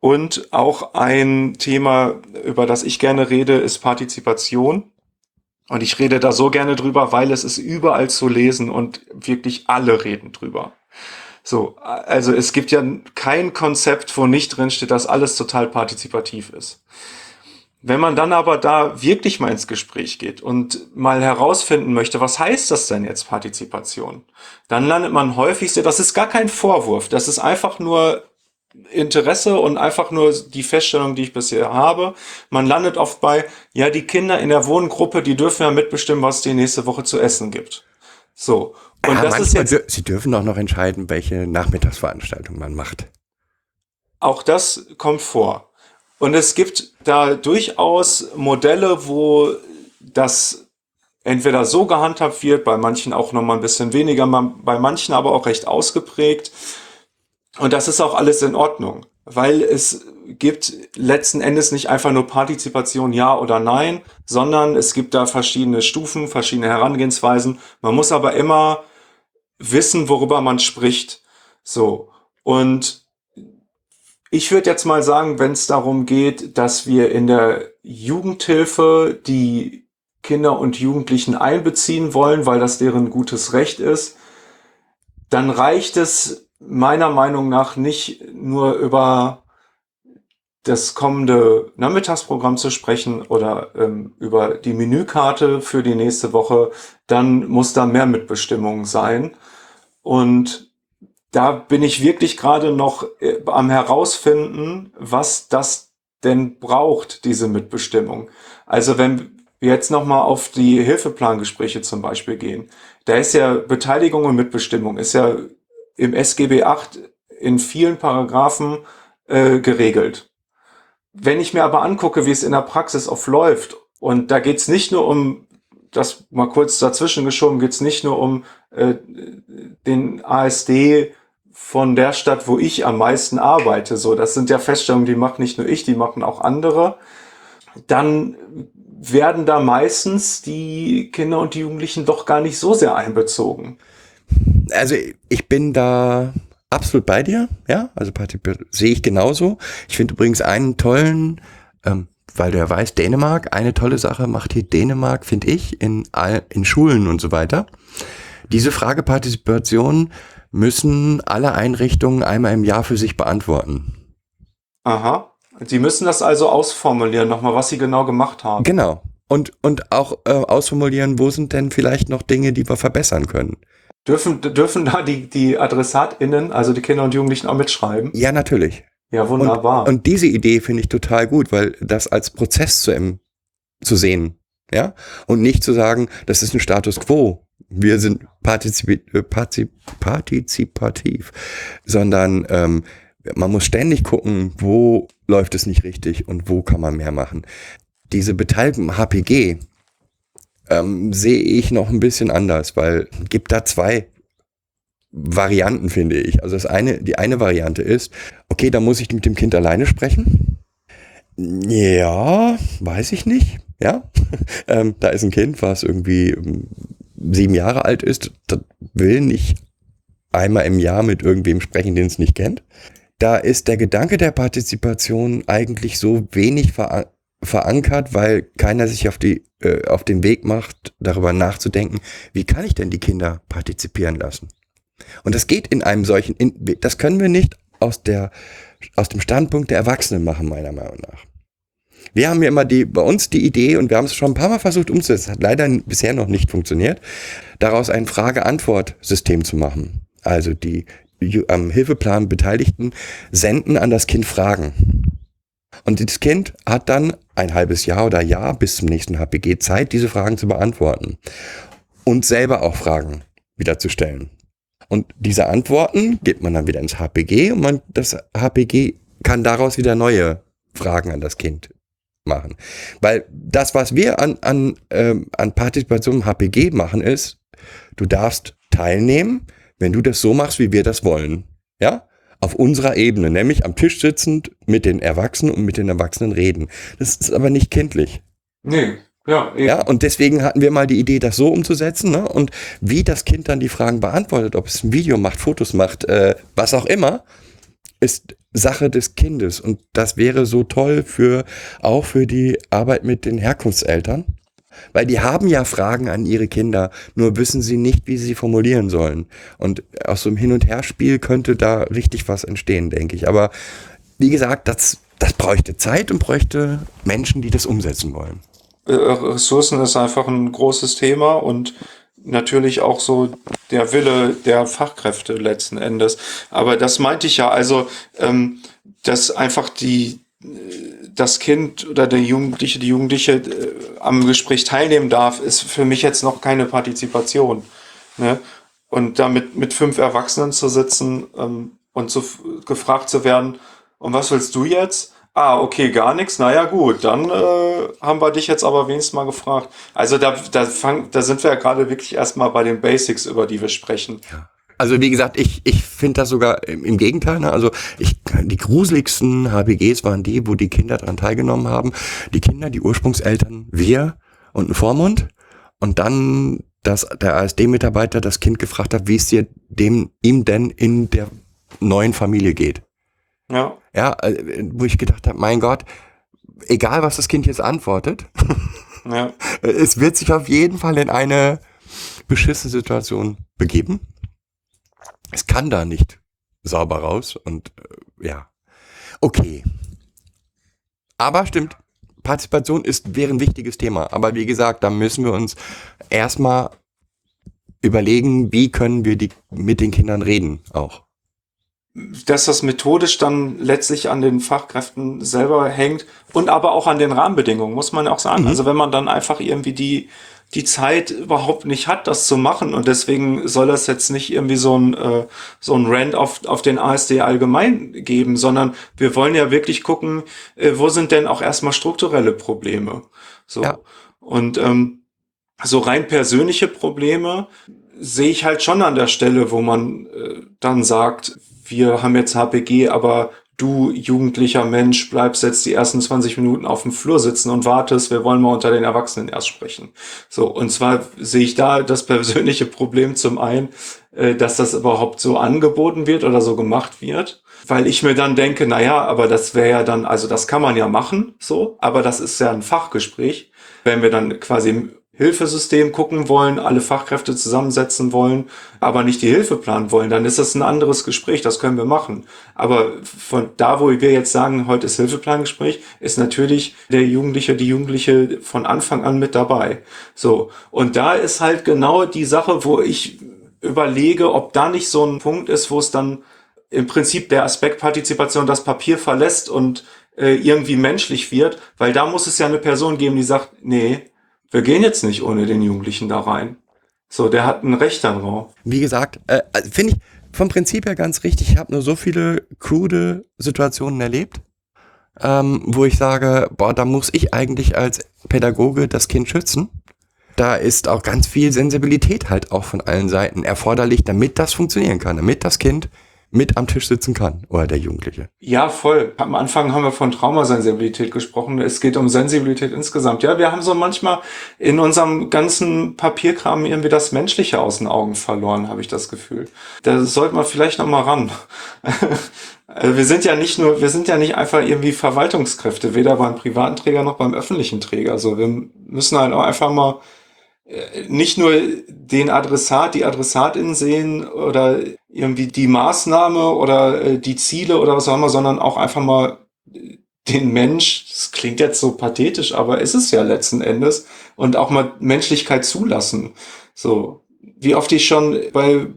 Und auch ein Thema, über das ich gerne rede, ist Partizipation. Und ich rede da so gerne drüber, weil es ist überall zu lesen und wirklich alle reden drüber. So, also es gibt ja kein Konzept, wo nicht drin steht, dass alles total partizipativ ist. Wenn man dann aber da wirklich mal ins Gespräch geht und mal herausfinden möchte, was heißt das denn jetzt Partizipation, dann landet man häufig so, das ist gar kein Vorwurf, das ist einfach nur Interesse und einfach nur die Feststellung, die ich bisher habe. Man landet oft bei, ja, die Kinder in der Wohngruppe, die dürfen ja mitbestimmen, was es die nächste Woche zu essen gibt. So. Und ja, das ist jetzt. Sie dürfen auch noch entscheiden, welche Nachmittagsveranstaltung man macht. Auch das kommt vor. Und es gibt da durchaus Modelle, wo das entweder so gehandhabt wird, bei manchen auch noch mal ein bisschen weniger, bei manchen aber auch recht ausgeprägt und das ist auch alles in Ordnung, weil es gibt letzten Endes nicht einfach nur Partizipation ja oder nein, sondern es gibt da verschiedene Stufen, verschiedene Herangehensweisen. Man muss aber immer wissen, worüber man spricht. So. Und ich würde jetzt mal sagen, wenn es darum geht, dass wir in der Jugendhilfe die Kinder und Jugendlichen einbeziehen wollen, weil das deren gutes Recht ist, dann reicht es meiner Meinung nach nicht nur über das kommende Nachmittagsprogramm zu sprechen oder ähm, über die Menükarte für die nächste Woche, dann muss da mehr Mitbestimmung sein. Und da bin ich wirklich gerade noch äh, am herausfinden, was das denn braucht, diese Mitbestimmung. Also wenn wir jetzt nochmal auf die Hilfeplangespräche zum Beispiel gehen, da ist ja Beteiligung und Mitbestimmung, ist ja im SGB 8 in vielen Paragraphen äh, geregelt. Wenn ich mir aber angucke, wie es in der Praxis oft läuft, und da geht's nicht nur um, das mal kurz dazwischen geschoben, geht's nicht nur um äh, den ASD von der Stadt, wo ich am meisten arbeite. So, das sind ja Feststellungen, die macht nicht nur ich, die machen auch andere. Dann werden da meistens die Kinder und die Jugendlichen doch gar nicht so sehr einbezogen also ich bin da absolut bei dir, ja, also sehe ich genauso. Ich finde übrigens einen tollen, ähm, weil der weiß, Dänemark, eine tolle Sache macht hier Dänemark, finde ich, in, in Schulen und so weiter. Diese Frage Partizipation müssen alle Einrichtungen einmal im Jahr für sich beantworten. Aha. Sie müssen das also ausformulieren, nochmal, was Sie genau gemacht haben. Genau. Und, und auch äh, ausformulieren, wo sind denn vielleicht noch Dinge, die wir verbessern können. Dürfen, dürfen da die, die AdressatInnen, also die Kinder und Jugendlichen, auch mitschreiben? Ja, natürlich. Ja, wunderbar. Und, und diese Idee finde ich total gut, weil das als Prozess zu, zu sehen, ja, und nicht zu sagen, das ist ein Status quo. Wir sind partizip äh, partizip partizipativ, sondern ähm, man muss ständig gucken, wo läuft es nicht richtig und wo kann man mehr machen. Diese Beteiligung HPG ähm, sehe ich noch ein bisschen anders, weil gibt da zwei Varianten, finde ich. Also das eine, die eine Variante ist, okay, da muss ich mit dem Kind alleine sprechen. Ja, weiß ich nicht. Ja, ähm, da ist ein Kind, was irgendwie ähm, sieben Jahre alt ist, das will nicht einmal im Jahr mit irgendwem sprechen, den es nicht kennt. Da ist der Gedanke der Partizipation eigentlich so wenig ver verankert, weil keiner sich auf, die, äh, auf den Weg macht, darüber nachzudenken, wie kann ich denn die Kinder partizipieren lassen? Und das geht in einem solchen, in, das können wir nicht aus, der, aus dem Standpunkt der Erwachsenen machen, meiner Meinung nach. Wir haben ja immer die, bei uns die Idee, und wir haben es schon ein paar Mal versucht umzusetzen, hat leider bisher noch nicht funktioniert, daraus ein Frage-Antwort-System zu machen. Also die am Hilfeplan Beteiligten senden an das Kind Fragen. Und das Kind hat dann ein halbes Jahr oder Jahr bis zum nächsten HPG Zeit, diese Fragen zu beantworten. Und selber auch Fragen wieder zu stellen. Und diese Antworten gibt man dann wieder ins HPG und man, das HPG kann daraus wieder neue Fragen an das Kind machen. Weil das, was wir an, an, ähm, an Partizipation im HPG machen, ist, du darfst teilnehmen, wenn du das so machst, wie wir das wollen. Ja? Auf unserer Ebene, nämlich am Tisch sitzend mit den Erwachsenen und mit den Erwachsenen reden. Das ist aber nicht kindlich. Nee, ja, eben. Ja, und deswegen hatten wir mal die Idee, das so umzusetzen. Ne? Und wie das Kind dann die Fragen beantwortet, ob es ein Video macht, Fotos macht, äh, was auch immer, ist Sache des Kindes. Und das wäre so toll für auch für die Arbeit mit den Herkunftseltern. Weil die haben ja Fragen an ihre Kinder, nur wissen sie nicht, wie sie formulieren sollen. Und aus so einem Hin- und Herspiel könnte da richtig was entstehen, denke ich. Aber wie gesagt, das, das bräuchte Zeit und bräuchte Menschen, die das umsetzen wollen. Äh, Ressourcen ist einfach ein großes Thema und natürlich auch so der Wille der Fachkräfte letzten Endes. Aber das meinte ich ja, also ähm, dass einfach die das Kind oder der Jugendliche, die Jugendliche äh, am Gespräch teilnehmen darf, ist für mich jetzt noch keine Partizipation. Ne? Und damit mit fünf Erwachsenen zu sitzen ähm, und so gefragt zu werden, und was willst du jetzt? Ah, okay, gar nichts. Naja, gut, dann äh, haben wir dich jetzt aber wenigstens mal gefragt. Also da, da, fang, da sind wir ja gerade wirklich erstmal bei den Basics, über die wir sprechen. Ja. Also wie gesagt, ich, ich finde das sogar im Gegenteil. Ne? Also ich, die gruseligsten HBGs waren die, wo die Kinder daran teilgenommen haben. Die Kinder, die Ursprungseltern, wir und ein Vormund. Und dann, dass der ASD-Mitarbeiter das Kind gefragt hat, wie es dir dem ihm denn in der neuen Familie geht. Ja. Ja, äh, wo ich gedacht habe, mein Gott, egal was das Kind jetzt antwortet, ja. es wird sich auf jeden Fall in eine beschissene Situation begeben. Es kann da nicht sauber raus und äh, ja. Okay. Aber stimmt, Partizipation ist, wäre ein wichtiges Thema. Aber wie gesagt, da müssen wir uns erstmal überlegen, wie können wir die, mit den Kindern reden auch dass das methodisch dann letztlich an den Fachkräften selber hängt und aber auch an den Rahmenbedingungen, muss man auch sagen. Mhm. Also wenn man dann einfach irgendwie die, die Zeit überhaupt nicht hat, das zu machen und deswegen soll das jetzt nicht irgendwie so ein, äh, so ein Rand auf, auf den ASD allgemein geben, sondern wir wollen ja wirklich gucken, äh, wo sind denn auch erstmal strukturelle Probleme. So. Ja. Und ähm, so rein persönliche Probleme sehe ich halt schon an der Stelle, wo man äh, dann sagt, wir haben jetzt HPG, aber du, jugendlicher Mensch, bleibst jetzt die ersten 20 Minuten auf dem Flur sitzen und wartest, wir wollen mal unter den Erwachsenen erst sprechen. So, und zwar sehe ich da das persönliche Problem zum einen, äh, dass das überhaupt so angeboten wird oder so gemacht wird, weil ich mir dann denke, na ja, aber das wäre ja dann, also das kann man ja machen, so, aber das ist ja ein Fachgespräch, wenn wir dann quasi Hilfesystem gucken wollen, alle Fachkräfte zusammensetzen wollen, aber nicht die Hilfe planen wollen, dann ist das ein anderes Gespräch, das können wir machen. Aber von da, wo wir jetzt sagen, heute ist Hilfeplangespräch, ist natürlich der Jugendliche, die Jugendliche von Anfang an mit dabei. So. Und da ist halt genau die Sache, wo ich überlege, ob da nicht so ein Punkt ist, wo es dann im Prinzip der Aspekt Partizipation das Papier verlässt und äh, irgendwie menschlich wird, weil da muss es ja eine Person geben, die sagt, nee, wir gehen jetzt nicht ohne den Jugendlichen da rein. So, der hat ein Recht darauf. Wie gesagt, äh, finde ich vom Prinzip her ganz richtig. Ich habe nur so viele krude Situationen erlebt, ähm, wo ich sage, boah, da muss ich eigentlich als Pädagoge das Kind schützen. Da ist auch ganz viel Sensibilität halt auch von allen Seiten erforderlich, damit das funktionieren kann, damit das Kind mit am Tisch sitzen kann oder der Jugendliche. Ja, voll. Am Anfang haben wir von Traumasensibilität gesprochen. Es geht um Sensibilität insgesamt. Ja, wir haben so manchmal in unserem ganzen Papierkram irgendwie das Menschliche aus den Augen verloren, habe ich das Gefühl. Da sollte man vielleicht noch mal ran. Also wir sind ja nicht nur, wir sind ja nicht einfach irgendwie Verwaltungskräfte, weder beim privaten Träger noch beim öffentlichen Träger. Also wir müssen halt auch einfach mal nicht nur den Adressat, die Adressatin sehen oder irgendwie die Maßnahme oder äh, die Ziele oder was auch immer, sondern auch einfach mal den Mensch, das klingt jetzt so pathetisch, aber ist es ja letzten Endes und auch mal Menschlichkeit zulassen. So, wie oft ich schon bei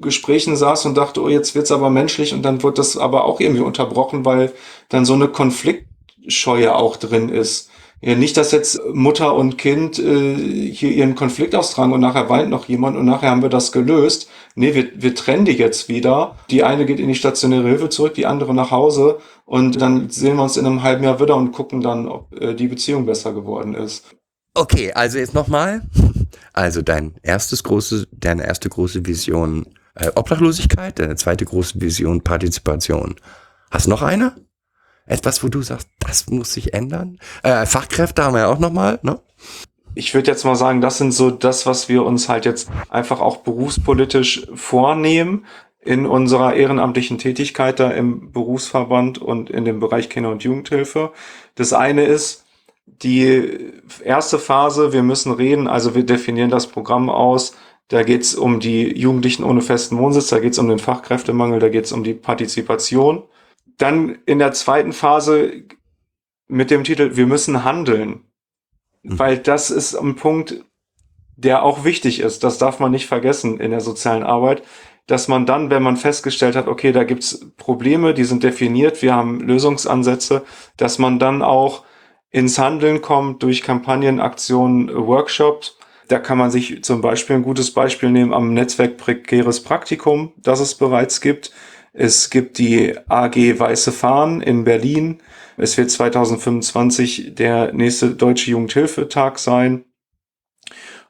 Gesprächen saß und dachte, oh, jetzt wird's aber menschlich und dann wird das aber auch irgendwie unterbrochen, weil dann so eine Konfliktscheue auch drin ist. Ja, nicht, dass jetzt Mutter und Kind äh, hier ihren Konflikt austragen und nachher weint noch jemand und nachher haben wir das gelöst. Nee, wir, wir trennen die jetzt wieder. Die eine geht in die stationäre Hilfe zurück, die andere nach Hause und dann sehen wir uns in einem halben Jahr wieder und gucken dann, ob äh, die Beziehung besser geworden ist. Okay, also jetzt nochmal. Also dein erstes große, deine erste große Vision äh, Obdachlosigkeit, deine zweite große Vision Partizipation. Hast noch eine? Etwas, wo du sagst, das muss sich ändern? Äh, Fachkräfte haben wir ja auch nochmal, ne? Ich würde jetzt mal sagen, das sind so das, was wir uns halt jetzt einfach auch berufspolitisch vornehmen in unserer ehrenamtlichen Tätigkeit da im Berufsverband und in dem Bereich Kinder- und Jugendhilfe. Das eine ist die erste Phase, wir müssen reden, also wir definieren das Programm aus, da geht's um die Jugendlichen ohne festen Wohnsitz, da geht's um den Fachkräftemangel, da geht's um die Partizipation. Dann in der zweiten Phase mit dem Titel Wir müssen handeln. Mhm. Weil das ist ein Punkt, der auch wichtig ist. Das darf man nicht vergessen in der sozialen Arbeit, dass man dann, wenn man festgestellt hat, okay, da gibt's Probleme, die sind definiert, wir haben Lösungsansätze, dass man dann auch ins Handeln kommt durch Kampagnen, Aktionen, Workshops. Da kann man sich zum Beispiel ein gutes Beispiel nehmen am Netzwerk Prekäres Praktikum, das es bereits gibt. Es gibt die AG Weiße Fahnen in Berlin. Es wird 2025 der nächste Deutsche Jugendhilfetag sein.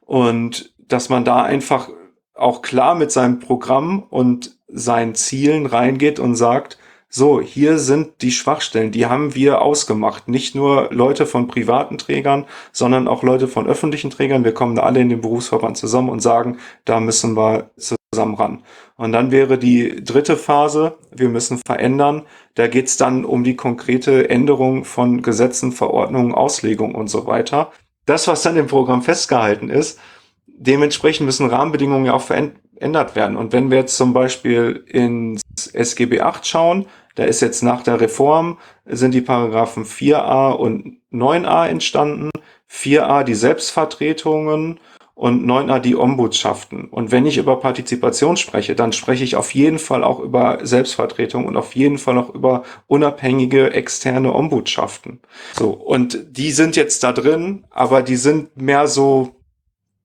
Und dass man da einfach auch klar mit seinem Programm und seinen Zielen reingeht und sagt, so, hier sind die Schwachstellen, die haben wir ausgemacht. Nicht nur Leute von privaten Trägern, sondern auch Leute von öffentlichen Trägern. Wir kommen da alle in den Berufsverband zusammen und sagen, da müssen wir zusammen ran. Und dann wäre die dritte Phase, wir müssen verändern. Da geht's dann um die konkrete Änderung von Gesetzen, Verordnungen, Auslegung und so weiter. Das, was dann im Programm festgehalten ist, dementsprechend müssen Rahmenbedingungen ja auch verändert werden. Und wenn wir jetzt zum Beispiel ins SGB 8 schauen, da ist jetzt nach der Reform sind die Paragraphen 4a und 9a entstanden. 4a die Selbstvertretungen und 9a die Ombudschaften. Und wenn ich über Partizipation spreche, dann spreche ich auf jeden Fall auch über Selbstvertretung und auf jeden Fall auch über unabhängige externe Ombudschaften. So. Und die sind jetzt da drin, aber die sind mehr so,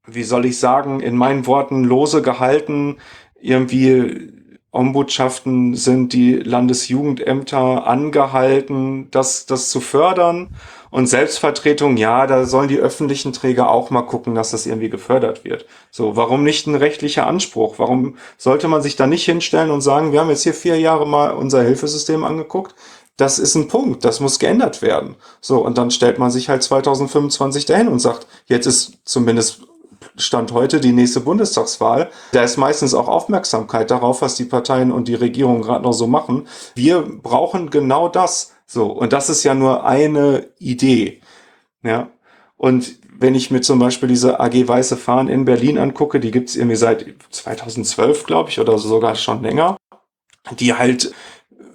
wie soll ich sagen, in meinen Worten lose gehalten, irgendwie Ombudschaften sind die Landesjugendämter angehalten, das, das zu fördern. Und Selbstvertretung, ja, da sollen die öffentlichen Träger auch mal gucken, dass das irgendwie gefördert wird. So, warum nicht ein rechtlicher Anspruch? Warum sollte man sich da nicht hinstellen und sagen, wir haben jetzt hier vier Jahre mal unser Hilfesystem angeguckt. Das ist ein Punkt, das muss geändert werden. So, und dann stellt man sich halt 2025 dahin und sagt, jetzt ist zumindest Stand heute die nächste Bundestagswahl. Da ist meistens auch Aufmerksamkeit darauf, was die Parteien und die Regierung gerade noch so machen. Wir brauchen genau das. So. Und das ist ja nur eine Idee. Ja. Und wenn ich mir zum Beispiel diese AG Weiße Fahnen in Berlin angucke, die gibt's irgendwie seit 2012, glaube ich, oder sogar schon länger, die halt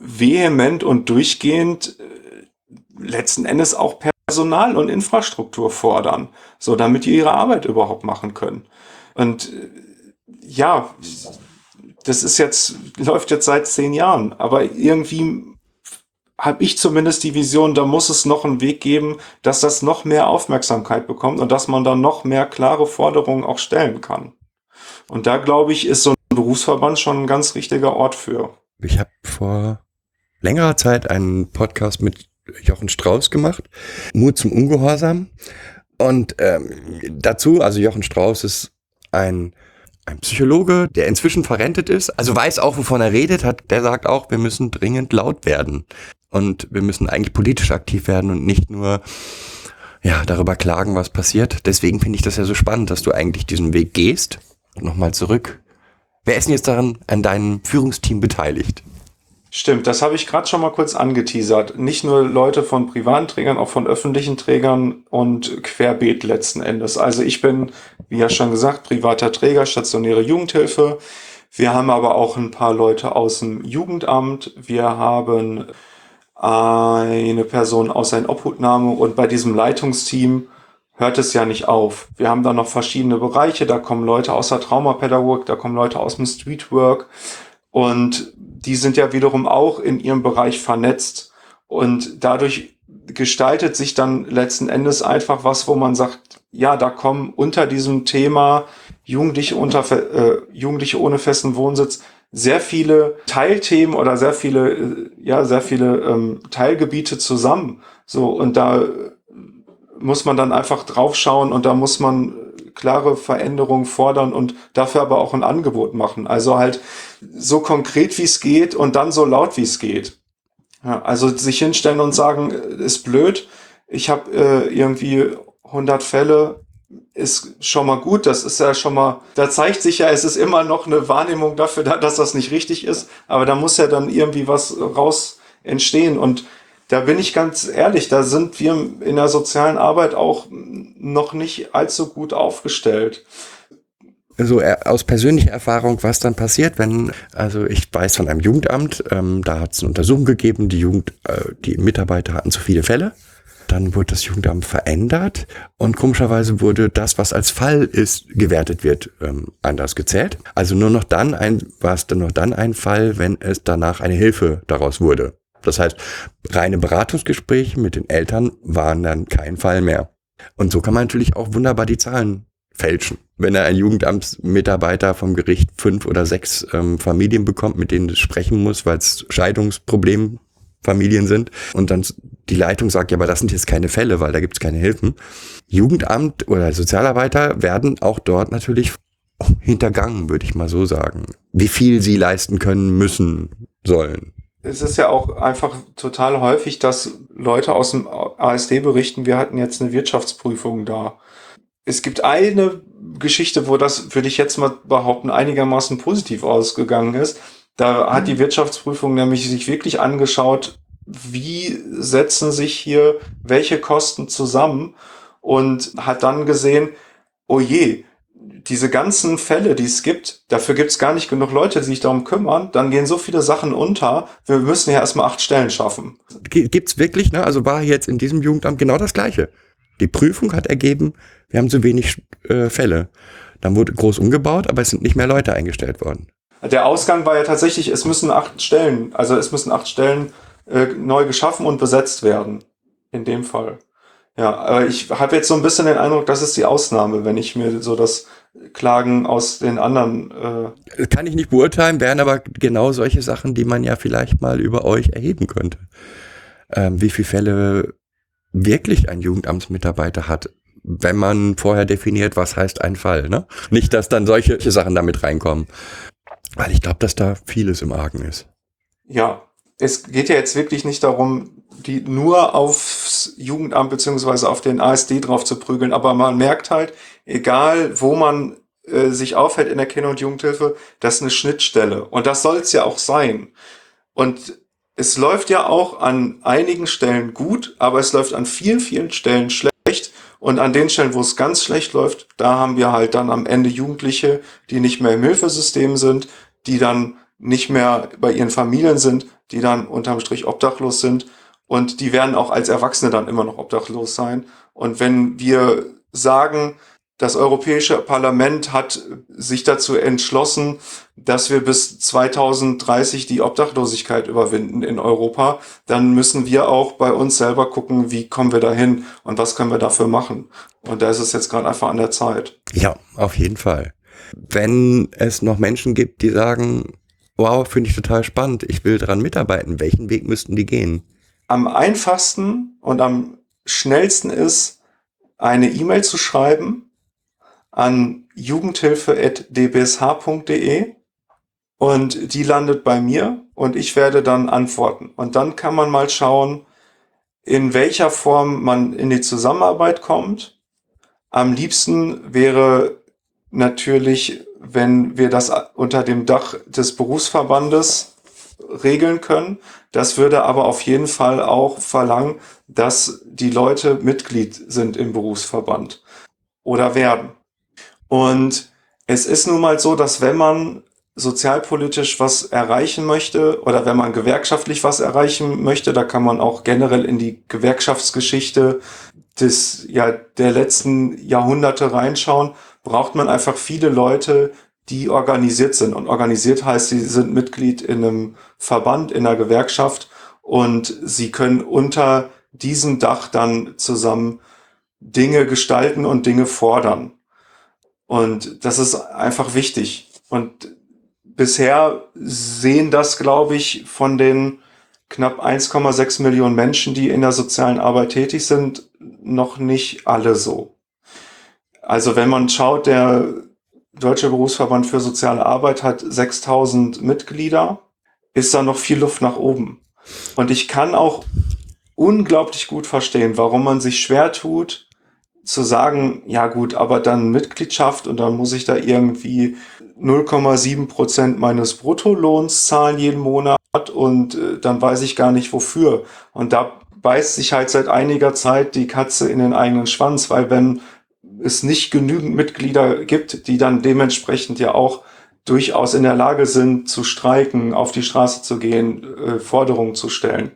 vehement und durchgehend äh, letzten Endes auch Personal und Infrastruktur fordern, so damit die ihre Arbeit überhaupt machen können. Und äh, ja, das ist jetzt, läuft jetzt seit zehn Jahren, aber irgendwie habe ich zumindest die Vision, da muss es noch einen Weg geben, dass das noch mehr Aufmerksamkeit bekommt und dass man dann noch mehr klare Forderungen auch stellen kann. Und da glaube ich, ist so ein Berufsverband schon ein ganz richtiger Ort für. Ich habe vor längerer Zeit einen Podcast mit Jochen Strauß gemacht, Mut zum Ungehorsam. Und ähm, dazu, also Jochen Strauß ist ein ein Psychologe, der inzwischen verrentet ist, also weiß auch, wovon er redet, hat, der sagt auch, wir müssen dringend laut werden. Und wir müssen eigentlich politisch aktiv werden und nicht nur ja, darüber klagen, was passiert. Deswegen finde ich das ja so spannend, dass du eigentlich diesen Weg gehst. Und nochmal zurück. Wer ist denn jetzt daran an deinem Führungsteam beteiligt? Stimmt, das habe ich gerade schon mal kurz angeteasert. Nicht nur Leute von privaten Trägern, auch von öffentlichen Trägern und querbeet letzten Endes. Also ich bin, wie ja schon gesagt, privater Träger, stationäre Jugendhilfe. Wir haben aber auch ein paar Leute aus dem Jugendamt. Wir haben eine Person aus einer Obhutnahme und bei diesem Leitungsteam hört es ja nicht auf. Wir haben da noch verschiedene Bereiche. Da kommen Leute aus der Traumapädagogik, da kommen Leute aus dem Streetwork und die sind ja wiederum auch in ihrem Bereich vernetzt. Und dadurch gestaltet sich dann letzten Endes einfach was, wo man sagt, ja, da kommen unter diesem Thema Jugendliche, unter, äh, Jugendliche ohne festen Wohnsitz sehr viele Teilthemen oder sehr viele, äh, ja, sehr viele ähm, Teilgebiete zusammen. So, und da muss man dann einfach draufschauen und da muss man klare Veränderungen fordern und dafür aber auch ein Angebot machen. Also halt so konkret wie es geht und dann so laut wie es geht. Ja, also sich hinstellen und sagen, äh, ist blöd, ich habe äh, irgendwie 100 Fälle, ist schon mal gut. Das ist ja schon mal, da zeigt sich ja, es ist immer noch eine Wahrnehmung dafür, dass das nicht richtig ist. Aber da muss ja dann irgendwie was raus entstehen. Und da bin ich ganz ehrlich, da sind wir in der sozialen Arbeit auch noch nicht allzu gut aufgestellt. So äh, aus persönlicher Erfahrung, was dann passiert, wenn, also ich weiß von einem Jugendamt, ähm, da hat es eine Untersuchung gegeben, die Jugend, äh, die Mitarbeiter hatten zu viele Fälle. Dann wurde das Jugendamt verändert und komischerweise wurde das, was als Fall ist, gewertet wird, ähm, anders gezählt. Also nur noch dann ein, war es dann nur dann ein Fall, wenn es danach eine Hilfe daraus wurde. Das heißt, reine Beratungsgespräche mit den Eltern waren dann kein Fall mehr. Und so kann man natürlich auch wunderbar die Zahlen fälschen. Wenn ein Jugendamtsmitarbeiter vom Gericht fünf oder sechs ähm, Familien bekommt, mit denen es sprechen muss, weil es Scheidungsproblemfamilien sind und dann die Leitung sagt, ja, aber das sind jetzt keine Fälle, weil da gibt es keine Hilfen. Jugendamt oder Sozialarbeiter werden auch dort natürlich hintergangen, würde ich mal so sagen. Wie viel sie leisten können, müssen, sollen es ist ja auch einfach total häufig, dass Leute aus dem ASD berichten, wir hatten jetzt eine Wirtschaftsprüfung da. Es gibt eine Geschichte, wo das, würde ich jetzt mal behaupten, einigermaßen positiv ausgegangen ist. Da hat die. Wirtschaftsprüfung nämlich sich wirklich angeschaut, wie setzen sich hier welche Kosten zusammen und hat dann gesehen, oh je, diese ganzen Fälle, die es gibt, dafür gibt es gar nicht genug Leute, die sich darum kümmern, dann gehen so viele Sachen unter. Wir müssen ja erstmal acht Stellen schaffen. Gibt's wirklich, ne? Also war jetzt in diesem Jugendamt genau das Gleiche. Die Prüfung hat ergeben, wir haben zu wenig äh, Fälle. Dann wurde groß umgebaut, aber es sind nicht mehr Leute eingestellt worden. Der Ausgang war ja tatsächlich, es müssen acht Stellen, also es müssen acht Stellen äh, neu geschaffen und besetzt werden. In dem Fall. Ja, aber ich habe jetzt so ein bisschen den Eindruck, das ist die Ausnahme, wenn ich mir so das Klagen aus den anderen. Äh Kann ich nicht beurteilen, wären aber genau solche Sachen, die man ja vielleicht mal über euch erheben könnte. Ähm, wie viele Fälle wirklich ein Jugendamtsmitarbeiter hat, wenn man vorher definiert, was heißt ein Fall. Ne? Nicht, dass dann solche Sachen damit reinkommen. Weil ich glaube, dass da vieles im Argen ist. Ja, es geht ja jetzt wirklich nicht darum, die nur aufs Jugendamt beziehungsweise auf den ASD drauf zu prügeln, aber man merkt halt, egal wo man äh, sich aufhält in der Kinder- und Jugendhilfe, das ist eine Schnittstelle. Und das soll es ja auch sein. Und es läuft ja auch an einigen Stellen gut, aber es läuft an vielen, vielen Stellen schlecht. Und an den Stellen, wo es ganz schlecht läuft, da haben wir halt dann am Ende Jugendliche, die nicht mehr im Hilfesystem sind, die dann nicht mehr bei ihren Familien sind, die dann unterm Strich obdachlos sind und die werden auch als Erwachsene dann immer noch obdachlos sein. Und wenn wir sagen, das Europäische Parlament hat sich dazu entschlossen, dass wir bis 2030 die Obdachlosigkeit überwinden in Europa, dann müssen wir auch bei uns selber gucken, wie kommen wir dahin und was können wir dafür machen. Und da ist es jetzt gerade einfach an der Zeit. Ja, auf jeden Fall. Wenn es noch Menschen gibt, die sagen, wow, finde ich total spannend, ich will daran mitarbeiten, welchen Weg müssten die gehen? Am einfachsten und am schnellsten ist, eine E-Mail zu schreiben an jugendhilfe.dbsh.de und die landet bei mir und ich werde dann antworten. Und dann kann man mal schauen, in welcher Form man in die Zusammenarbeit kommt. Am liebsten wäre natürlich, wenn wir das unter dem Dach des Berufsverbandes regeln können. Das würde aber auf jeden Fall auch verlangen, dass die Leute Mitglied sind im Berufsverband oder werden. Und es ist nun mal so, dass wenn man sozialpolitisch was erreichen möchte oder wenn man gewerkschaftlich was erreichen möchte, da kann man auch generell in die Gewerkschaftsgeschichte des, ja, der letzten Jahrhunderte reinschauen, braucht man einfach viele Leute, die organisiert sind. Und organisiert heißt, sie sind Mitglied in einem Verband, in einer Gewerkschaft und sie können unter diesem Dach dann zusammen Dinge gestalten und Dinge fordern. Und das ist einfach wichtig. Und bisher sehen das, glaube ich, von den knapp 1,6 Millionen Menschen, die in der sozialen Arbeit tätig sind, noch nicht alle so. Also wenn man schaut, der Deutsche Berufsverband für soziale Arbeit hat 6000 Mitglieder, ist da noch viel Luft nach oben. Und ich kann auch unglaublich gut verstehen, warum man sich schwer tut, zu sagen, ja gut, aber dann Mitgliedschaft und dann muss ich da irgendwie 0,7 Prozent meines Bruttolohns zahlen jeden Monat und äh, dann weiß ich gar nicht wofür. Und da beißt sich halt seit einiger Zeit die Katze in den eigenen Schwanz, weil wenn es nicht genügend Mitglieder gibt, die dann dementsprechend ja auch durchaus in der Lage sind zu streiken, auf die Straße zu gehen, äh, Forderungen zu stellen,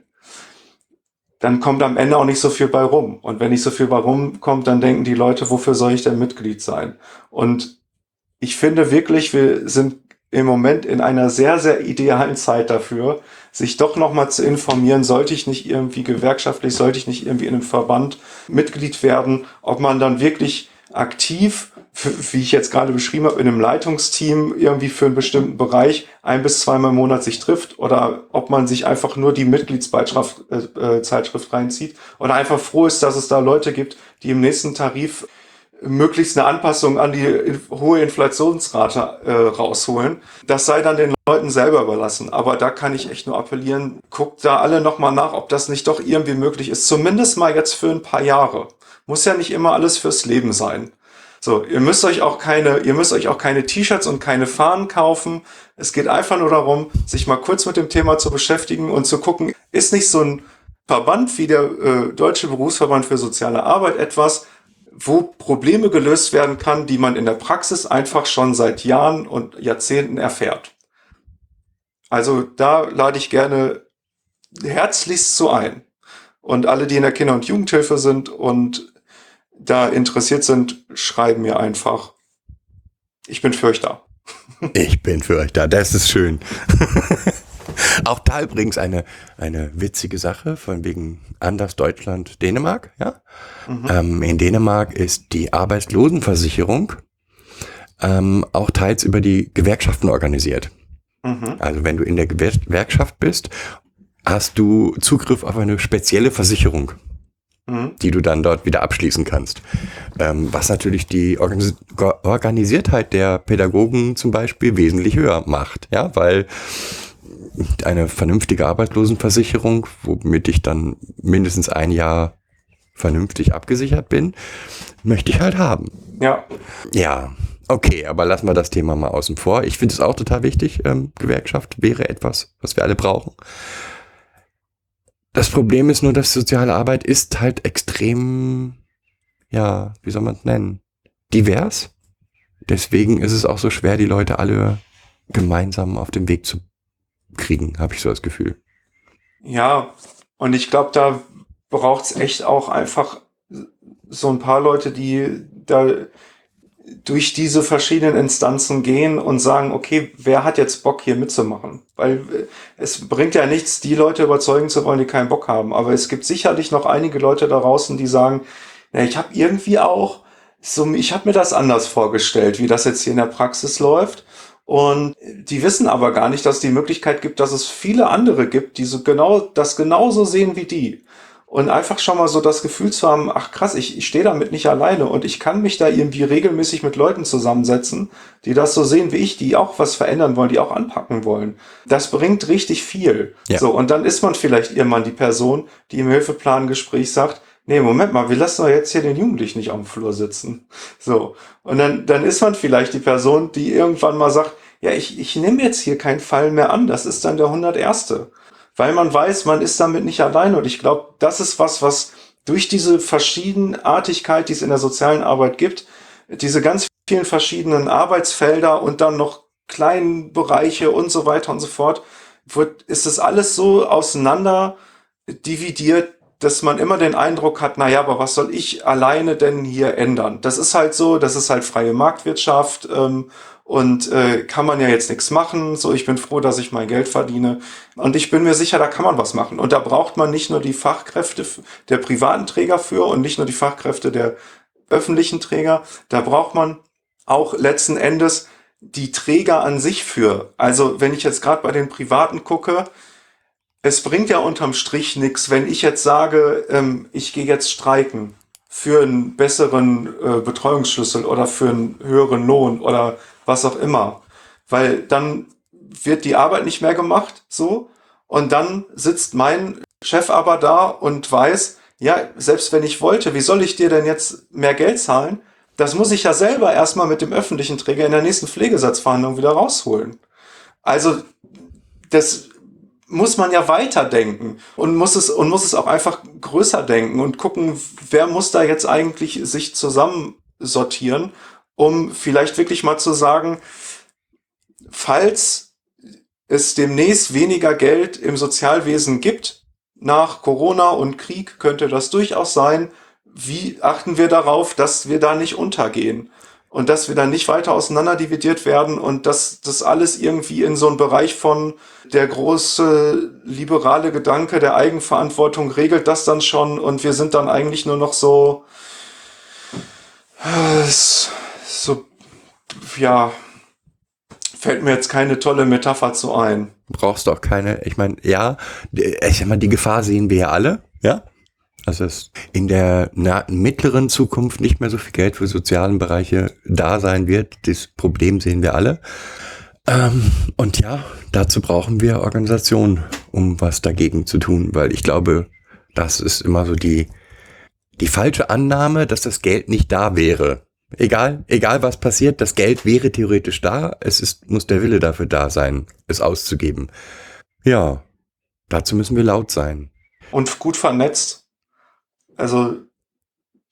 dann kommt am Ende auch nicht so viel bei rum. Und wenn nicht so viel bei rumkommt, dann denken die Leute, wofür soll ich denn Mitglied sein? Und ich finde wirklich, wir sind im Moment in einer sehr, sehr idealen Zeit dafür, sich doch nochmal zu informieren, sollte ich nicht irgendwie gewerkschaftlich, sollte ich nicht irgendwie in einem Verband Mitglied werden, ob man dann wirklich aktiv, wie ich jetzt gerade beschrieben habe, in einem Leitungsteam irgendwie für einen bestimmten Bereich ein bis zweimal im Monat sich trifft oder ob man sich einfach nur die Mitgliedszeitschrift äh, äh reinzieht oder einfach froh ist, dass es da Leute gibt, die im nächsten Tarif möglichst eine Anpassung an die hohe Inflationsrate äh, rausholen. Das sei dann den Leuten selber überlassen. Aber da kann ich echt nur appellieren, guckt da alle nochmal nach, ob das nicht doch irgendwie möglich ist. Zumindest mal jetzt für ein paar Jahre. Muss ja nicht immer alles fürs Leben sein. So, ihr müsst euch auch keine, ihr müsst euch auch keine T-Shirts und keine Fahnen kaufen. Es geht einfach nur darum, sich mal kurz mit dem Thema zu beschäftigen und zu gucken, ist nicht so ein Verband wie der äh, Deutsche Berufsverband für soziale Arbeit etwas, wo Probleme gelöst werden kann, die man in der Praxis einfach schon seit Jahren und Jahrzehnten erfährt. Also da lade ich gerne herzlichst zu ein. Und alle, die in der Kinder- und Jugendhilfe sind und da interessiert sind, schreiben mir einfach. Ich bin für euch da. Ich bin für euch da. Das ist schön. Auch da übrigens eine, eine witzige Sache von wegen Anders Deutschland Dänemark. Ja? Mhm. Ähm, in Dänemark ist die Arbeitslosenversicherung ähm, auch teils über die Gewerkschaften organisiert. Mhm. Also wenn du in der Gewerkschaft bist, hast du Zugriff auf eine spezielle Versicherung mhm. die du dann dort wieder abschließen kannst. Ähm, was natürlich die Organis Organisiertheit der Pädagogen zum Beispiel wesentlich höher macht, ja, weil eine vernünftige Arbeitslosenversicherung, womit ich dann mindestens ein Jahr vernünftig abgesichert bin, möchte ich halt haben. Ja. Ja. Okay, aber lassen wir das Thema mal außen vor. Ich finde es auch total wichtig. Ähm, Gewerkschaft wäre etwas, was wir alle brauchen. Das Problem ist nur, dass soziale Arbeit ist halt extrem ja, wie soll man es nennen? Divers. Deswegen ist es auch so schwer, die Leute alle gemeinsam auf den Weg zu kriegen, habe ich so das Gefühl. Ja, und ich glaube, da braucht es echt auch einfach so ein paar Leute, die da durch diese verschiedenen Instanzen gehen und sagen, okay, wer hat jetzt Bock hier mitzumachen? Weil äh, es bringt ja nichts, die Leute überzeugen zu wollen, die keinen Bock haben. Aber es gibt sicherlich noch einige Leute da draußen, die sagen, na, ich habe irgendwie auch so, ich habe mir das anders vorgestellt, wie das jetzt hier in der Praxis läuft. Und die wissen aber gar nicht, dass es die Möglichkeit gibt, dass es viele andere gibt, die so genau das genauso sehen wie die. Und einfach schon mal so das Gefühl zu haben, ach krass, ich, ich stehe damit nicht alleine und ich kann mich da irgendwie regelmäßig mit Leuten zusammensetzen, die das so sehen wie ich, die auch was verändern wollen, die auch anpacken wollen. Das bringt richtig viel. Ja. So, und dann ist man vielleicht irgendwann die Person, die im Hilfeplangespräch sagt, nee, Moment mal, wir lassen doch jetzt hier den Jugendlichen nicht am Flur sitzen. So. Und dann, dann ist man vielleicht die Person, die irgendwann mal sagt, ja, ich, ich nehme jetzt hier keinen Fall mehr an, das ist dann der 101 weil man weiß, man ist damit nicht allein. Und ich glaube, das ist was, was durch diese Verschiedenartigkeit, die es in der sozialen Arbeit gibt, diese ganz vielen verschiedenen Arbeitsfelder und dann noch kleinen Bereiche und so weiter und so fort, wird, ist es alles so auseinander dividiert, dass man immer den Eindruck hat, na ja, aber was soll ich alleine denn hier ändern? Das ist halt so, das ist halt freie Marktwirtschaft ähm, und äh, kann man ja jetzt nichts machen. So, ich bin froh, dass ich mein Geld verdiene. Und ich bin mir sicher, da kann man was machen. Und da braucht man nicht nur die Fachkräfte der privaten Träger für und nicht nur die Fachkräfte der öffentlichen Träger. Da braucht man auch letzten Endes die Träger an sich für. Also wenn ich jetzt gerade bei den Privaten gucke, es bringt ja unterm Strich nichts, wenn ich jetzt sage, ähm, ich gehe jetzt streiken für einen besseren äh, Betreuungsschlüssel oder für einen höheren Lohn oder was auch immer. Weil dann wird die Arbeit nicht mehr gemacht, so. Und dann sitzt mein Chef aber da und weiß, ja, selbst wenn ich wollte, wie soll ich dir denn jetzt mehr Geld zahlen? Das muss ich ja selber erstmal mit dem öffentlichen Träger in der nächsten Pflegesatzverhandlung wieder rausholen. Also, das muss man ja weiterdenken und muss es, und muss es auch einfach größer denken und gucken, wer muss da jetzt eigentlich sich zusammen sortieren um vielleicht wirklich mal zu sagen, falls es demnächst weniger Geld im Sozialwesen gibt, nach Corona und Krieg könnte das durchaus sein. Wie achten wir darauf, dass wir da nicht untergehen? Und dass wir dann nicht weiter auseinanderdividiert werden und dass das alles irgendwie in so einen Bereich von der große liberale Gedanke der Eigenverantwortung regelt das dann schon und wir sind dann eigentlich nur noch so, äh, so, ja, fällt mir jetzt keine tolle Metapher zu ein. Brauchst du auch keine, ich meine, ja, ich sag mal, die Gefahr sehen wir ja alle, ja. Also dass in der mittleren Zukunft nicht mehr so viel Geld für sozialen Bereiche da sein wird. Das Problem sehen wir alle. Ähm, und ja, dazu brauchen wir Organisationen, um was dagegen zu tun, weil ich glaube, das ist immer so die, die falsche Annahme, dass das Geld nicht da wäre. Egal, egal was passiert, das Geld wäre theoretisch da. Es ist, muss der Wille dafür da sein, es auszugeben. Ja, dazu müssen wir laut sein. Und gut vernetzt. Also,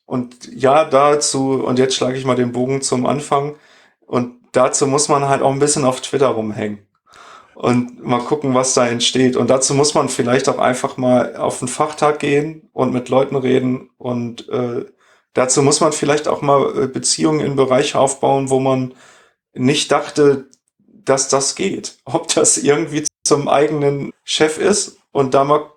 und ja, dazu, und jetzt schlage ich mal den Bogen zum Anfang. Und dazu muss man halt auch ein bisschen auf Twitter rumhängen. Und mal gucken, was da entsteht. Und dazu muss man vielleicht auch einfach mal auf einen Fachtag gehen und mit Leuten reden und äh, Dazu muss man vielleicht auch mal äh, Beziehungen in Bereich aufbauen, wo man nicht dachte, dass das geht. Ob das irgendwie zum eigenen Chef ist und da mal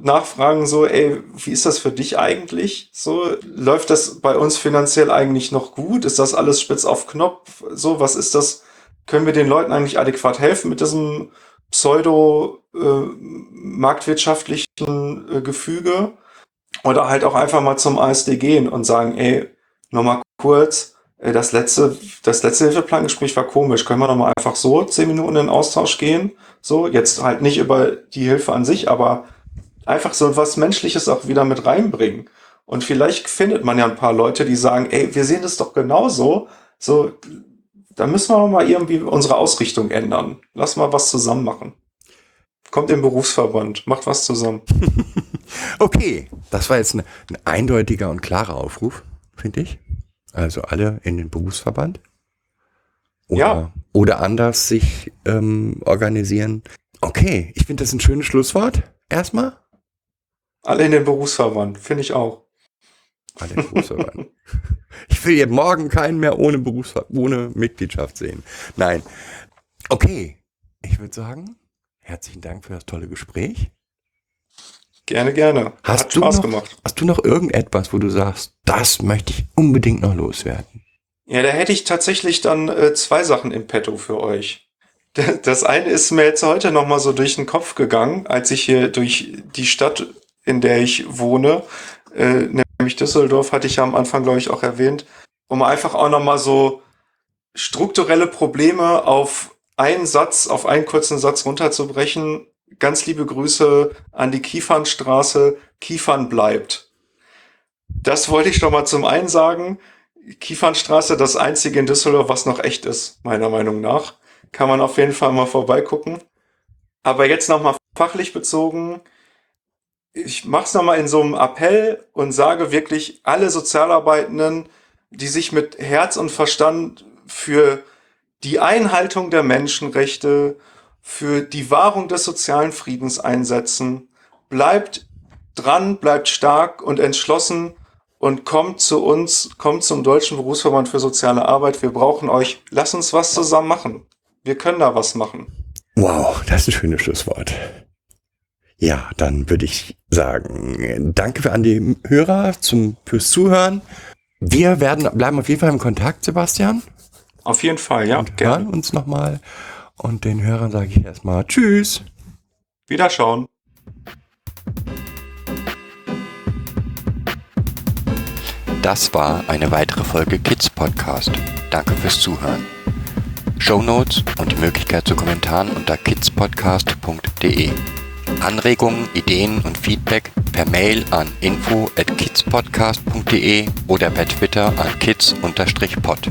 nachfragen so, ey, wie ist das für dich eigentlich? So, läuft das bei uns finanziell eigentlich noch gut? Ist das alles spitz auf Knopf? So, was ist das? Können wir den Leuten eigentlich adäquat helfen mit diesem pseudo äh, äh, Gefüge? Oder halt auch einfach mal zum ASD gehen und sagen, ey, nochmal kurz, das letzte, das letzte Hilfeplangespräch war komisch. Können wir nochmal einfach so zehn Minuten in den Austausch gehen? So, jetzt halt nicht über die Hilfe an sich, aber einfach so was Menschliches auch wieder mit reinbringen. Und vielleicht findet man ja ein paar Leute, die sagen, ey, wir sehen das doch genauso. So, da müssen wir mal irgendwie unsere Ausrichtung ändern. Lass mal was zusammen machen. Kommt im Berufsverband, macht was zusammen. okay, das war jetzt ein, ein eindeutiger und klarer Aufruf. finde ich. Also alle in den Berufsverband. Oder, Ja. oder anders sich ähm, organisieren. Okay, ich finde das ein schönes Schlusswort. Erstmal. Alle in den Berufsverband, finde ich auch. Alle im Berufsverband. ich will jetzt morgen keinen mehr ohne Berufsverband, ohne Mitgliedschaft sehen. Nein. Okay, ich würde sagen, herzlichen Dank für das tolle Gespräch. Gerne, gerne. Hast Hat du Spaß noch- gemacht. Hast du noch irgendetwas, wo du sagst, das möchte ich unbedingt noch loswerden? Ja, da hätte ich tatsächlich dann äh, zwei Sachen im Petto für euch. Das eine ist mir jetzt heute noch mal so durch den Kopf gegangen, als ich hier durch die Stadt, in der ich wohne, äh, nämlich Düsseldorf, hatte ich ja am Anfang, glaube ich, auch erwähnt, um einfach auch noch mal so strukturelle Probleme auf einen Satz, auf einen kurzen Satz runterzubrechen. Ganz liebe Grüße an die Kiefernstraße. Kiefern bleibt. Das wollte ich doch mal zum einen sagen. Kiefernstraße, das einzige in Düsseldorf, was noch echt ist, meiner Meinung nach. Kann man auf jeden Fall mal vorbeigucken. Aber jetzt nochmal fachlich bezogen. Ich mache es nochmal in so einem Appell und sage wirklich, alle Sozialarbeitenden, die sich mit Herz und Verstand für die Einhaltung der Menschenrechte, für die Wahrung des sozialen Friedens einsetzen, bleibt dran, bleibt stark und entschlossen und kommt zu uns, kommt zum Deutschen Berufsverband für soziale Arbeit. Wir brauchen euch. Lass uns was zusammen machen. Wir können da was machen. Wow, das ist ein schönes Schlusswort. Ja, dann würde ich sagen, danke an die Hörer zum, fürs Zuhören. Wir werden, bleiben auf jeden Fall im Kontakt, Sebastian, Auf jeden Fall, ja, und gerne. hören uns nochmal. Und den Hörern sage ich erstmal Tschüss. Wiederschauen. Das war eine weitere Folge Kids Podcast. Danke fürs Zuhören. Show Notes und die Möglichkeit zu Kommentaren unter kidspodcast.de. Anregungen, Ideen und Feedback per Mail an info at kidspodcast.de oder per Twitter an kids-pod.